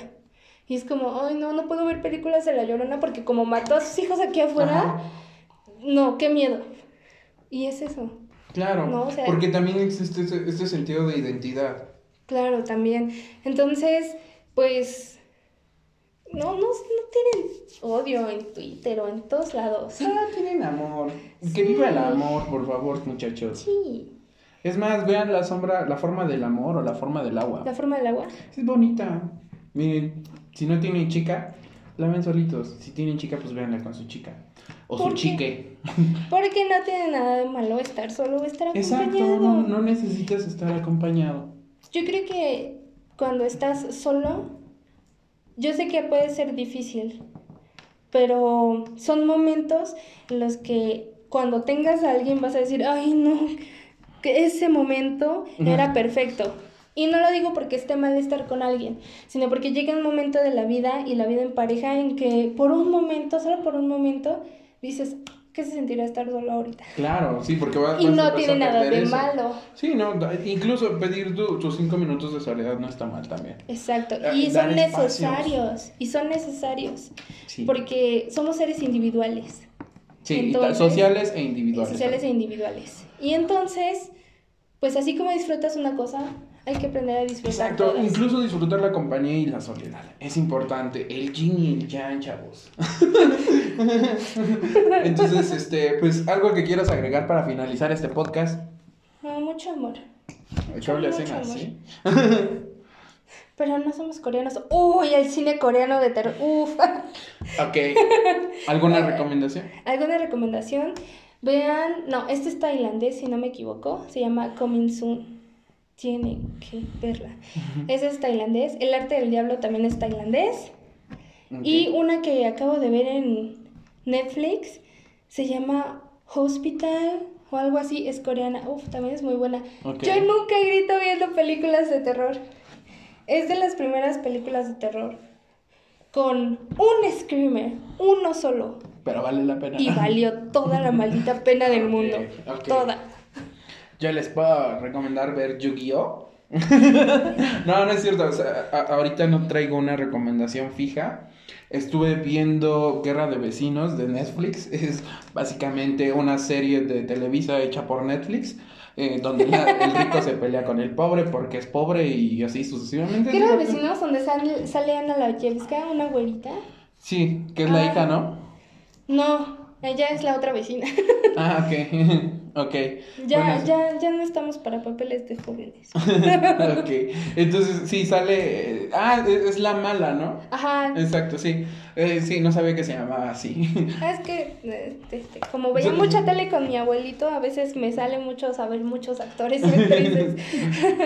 Y es como, ay, no, no puedo ver películas de la llorona porque como mató a sus hijos aquí afuera, no, qué miedo. Y es eso. Claro, porque también existe este, este sentido de identidad. Claro, también. Entonces, pues, no, no, no tienen odio en Twitter o en todos lados. Ah, tienen amor. Que viva el amor, por favor, muchachos. Sí. Es más, vean la sombra, la forma del amor o la forma del agua. ¿La forma del agua? Es bonita. Miren, si no tienen chica, la ven solitos. Si tienen chica, pues véanla con su chica. O su chique. Porque no tiene nada de malo estar solo o estar acompañado. Exacto, no, no necesitas estar acompañado. Yo creo que cuando estás solo, yo sé que puede ser difícil, pero son momentos en los que cuando tengas a alguien vas a decir, ay no, que ese momento era perfecto. Y no lo digo porque esté mal estar con alguien, sino porque llega un momento de la vida y la vida en pareja en que por un momento, solo por un momento, dices, ¿qué se sentirá estar solo ahorita? Claro, sí, porque va Y no tiene nada de malo. Sí, no, incluso pedir tus cinco minutos de soledad no está mal también. Exacto, eh, y son necesarios, y son necesarios, porque somos seres individuales. Sí, sociales e individuales. Sociales e individuales. Y entonces, pues así como disfrutas una cosa, hay que aprender a disfrutar. Exacto, incluso disfrutar la compañía y la soledad. Es importante. El yin y el yang, chavos. Entonces, este, pues algo que quieras agregar para finalizar este podcast. mucho amor. Mucho, mucho amor. ¿sí? Pero no somos coreanos. Uy, el cine coreano de terror. Uf. Ok. ¿Alguna recomendación? ¿Alguna recomendación? Vean, no, este es tailandés, si no me equivoco. Se llama Coming Soon. Tienen que verla. Ese es tailandés. El arte del diablo también es tailandés. Y una que acabo de ver en Netflix se llama Hospital o algo así, es coreana. Uf, también es muy buena. Yo nunca grito viendo películas de terror. Es de las primeras películas de terror con un screamer, uno solo. Pero vale la pena. Y valió toda la maldita pena del mundo. Toda. Yo les puedo recomendar ver Yu-Gi-Oh! no, no es cierto. ahorita no traigo una recomendación fija. Estuve viendo Guerra de Vecinos de Netflix. Es básicamente una serie de Televisa hecha por Netflix. Eh, donde el rico se pelea con el pobre porque es pobre y así sucesivamente. ¿Guerra de Vecinos donde sale, sale Ana Lajewska, una güerita? Sí, que es la ah. hija, ¿no? No, ella es la otra vecina. ah, ok. Ok. Ya, ya, ya no estamos para papeles de jóvenes. ok. Entonces, sí, sale. Ah, es la mala, ¿no? Ajá. Exacto, sí. Eh, sí, no sabía que se llamaba así. Ah, es que, este, este, como veía mucha tele con mi abuelito, a veces me sale mucho saber muchos actores y actrices.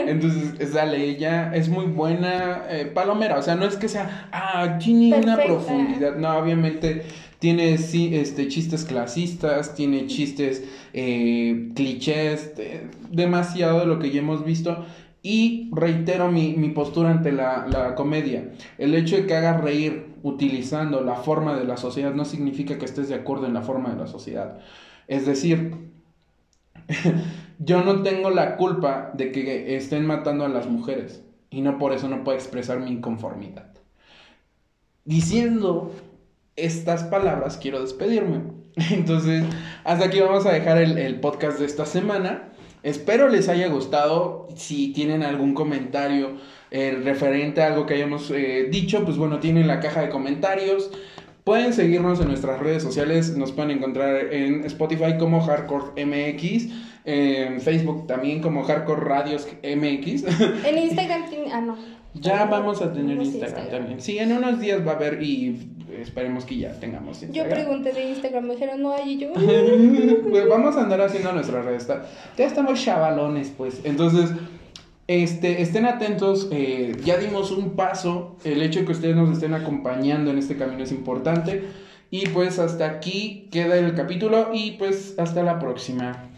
Entonces, sale ella, es muy buena, eh, palomera, o sea, no es que sea, ah, tiene una profundidad, no, obviamente tiene sí, este, chistes clasistas, tiene chistes eh, clichés, demasiado de lo que ya hemos visto. Y reitero mi, postura ante la, la, comedia. El hecho de que haga reír utilizando la forma de la sociedad no significa que estés de acuerdo en la forma de la sociedad. Es decir, yo no tengo la culpa de que estén matando a las mujeres y no por eso no puedo expresar mi inconformidad. Diciendo estas palabras quiero despedirme. Entonces, hasta aquí vamos a dejar el, podcast de esta semana. Espero les haya gustado. Si tienen algún comentario eh, referente a algo que hayamos eh, dicho, pues bueno, tienen la caja de comentarios. Pueden seguirnos en nuestras redes sociales. Nos pueden encontrar en Spotify como Hardcore MX. En Facebook también como Hardcore Radios MX. En Instagram, ah, no. Ya vamos a tener Instagram, también. Sí, en unos días va a haber y esperemos que ya tengamos Instagram. Yo pregunté de Instagram, me dijeron no hay y yo. pues vamos a andar haciendo nuestra red. Ya estamos chavalones, pues. Entonces, este, estén atentos. Eh, ya dimos un paso. El hecho de que ustedes nos estén acompañando en este camino es importante. Y pues hasta aquí queda el capítulo y pues hasta la próxima.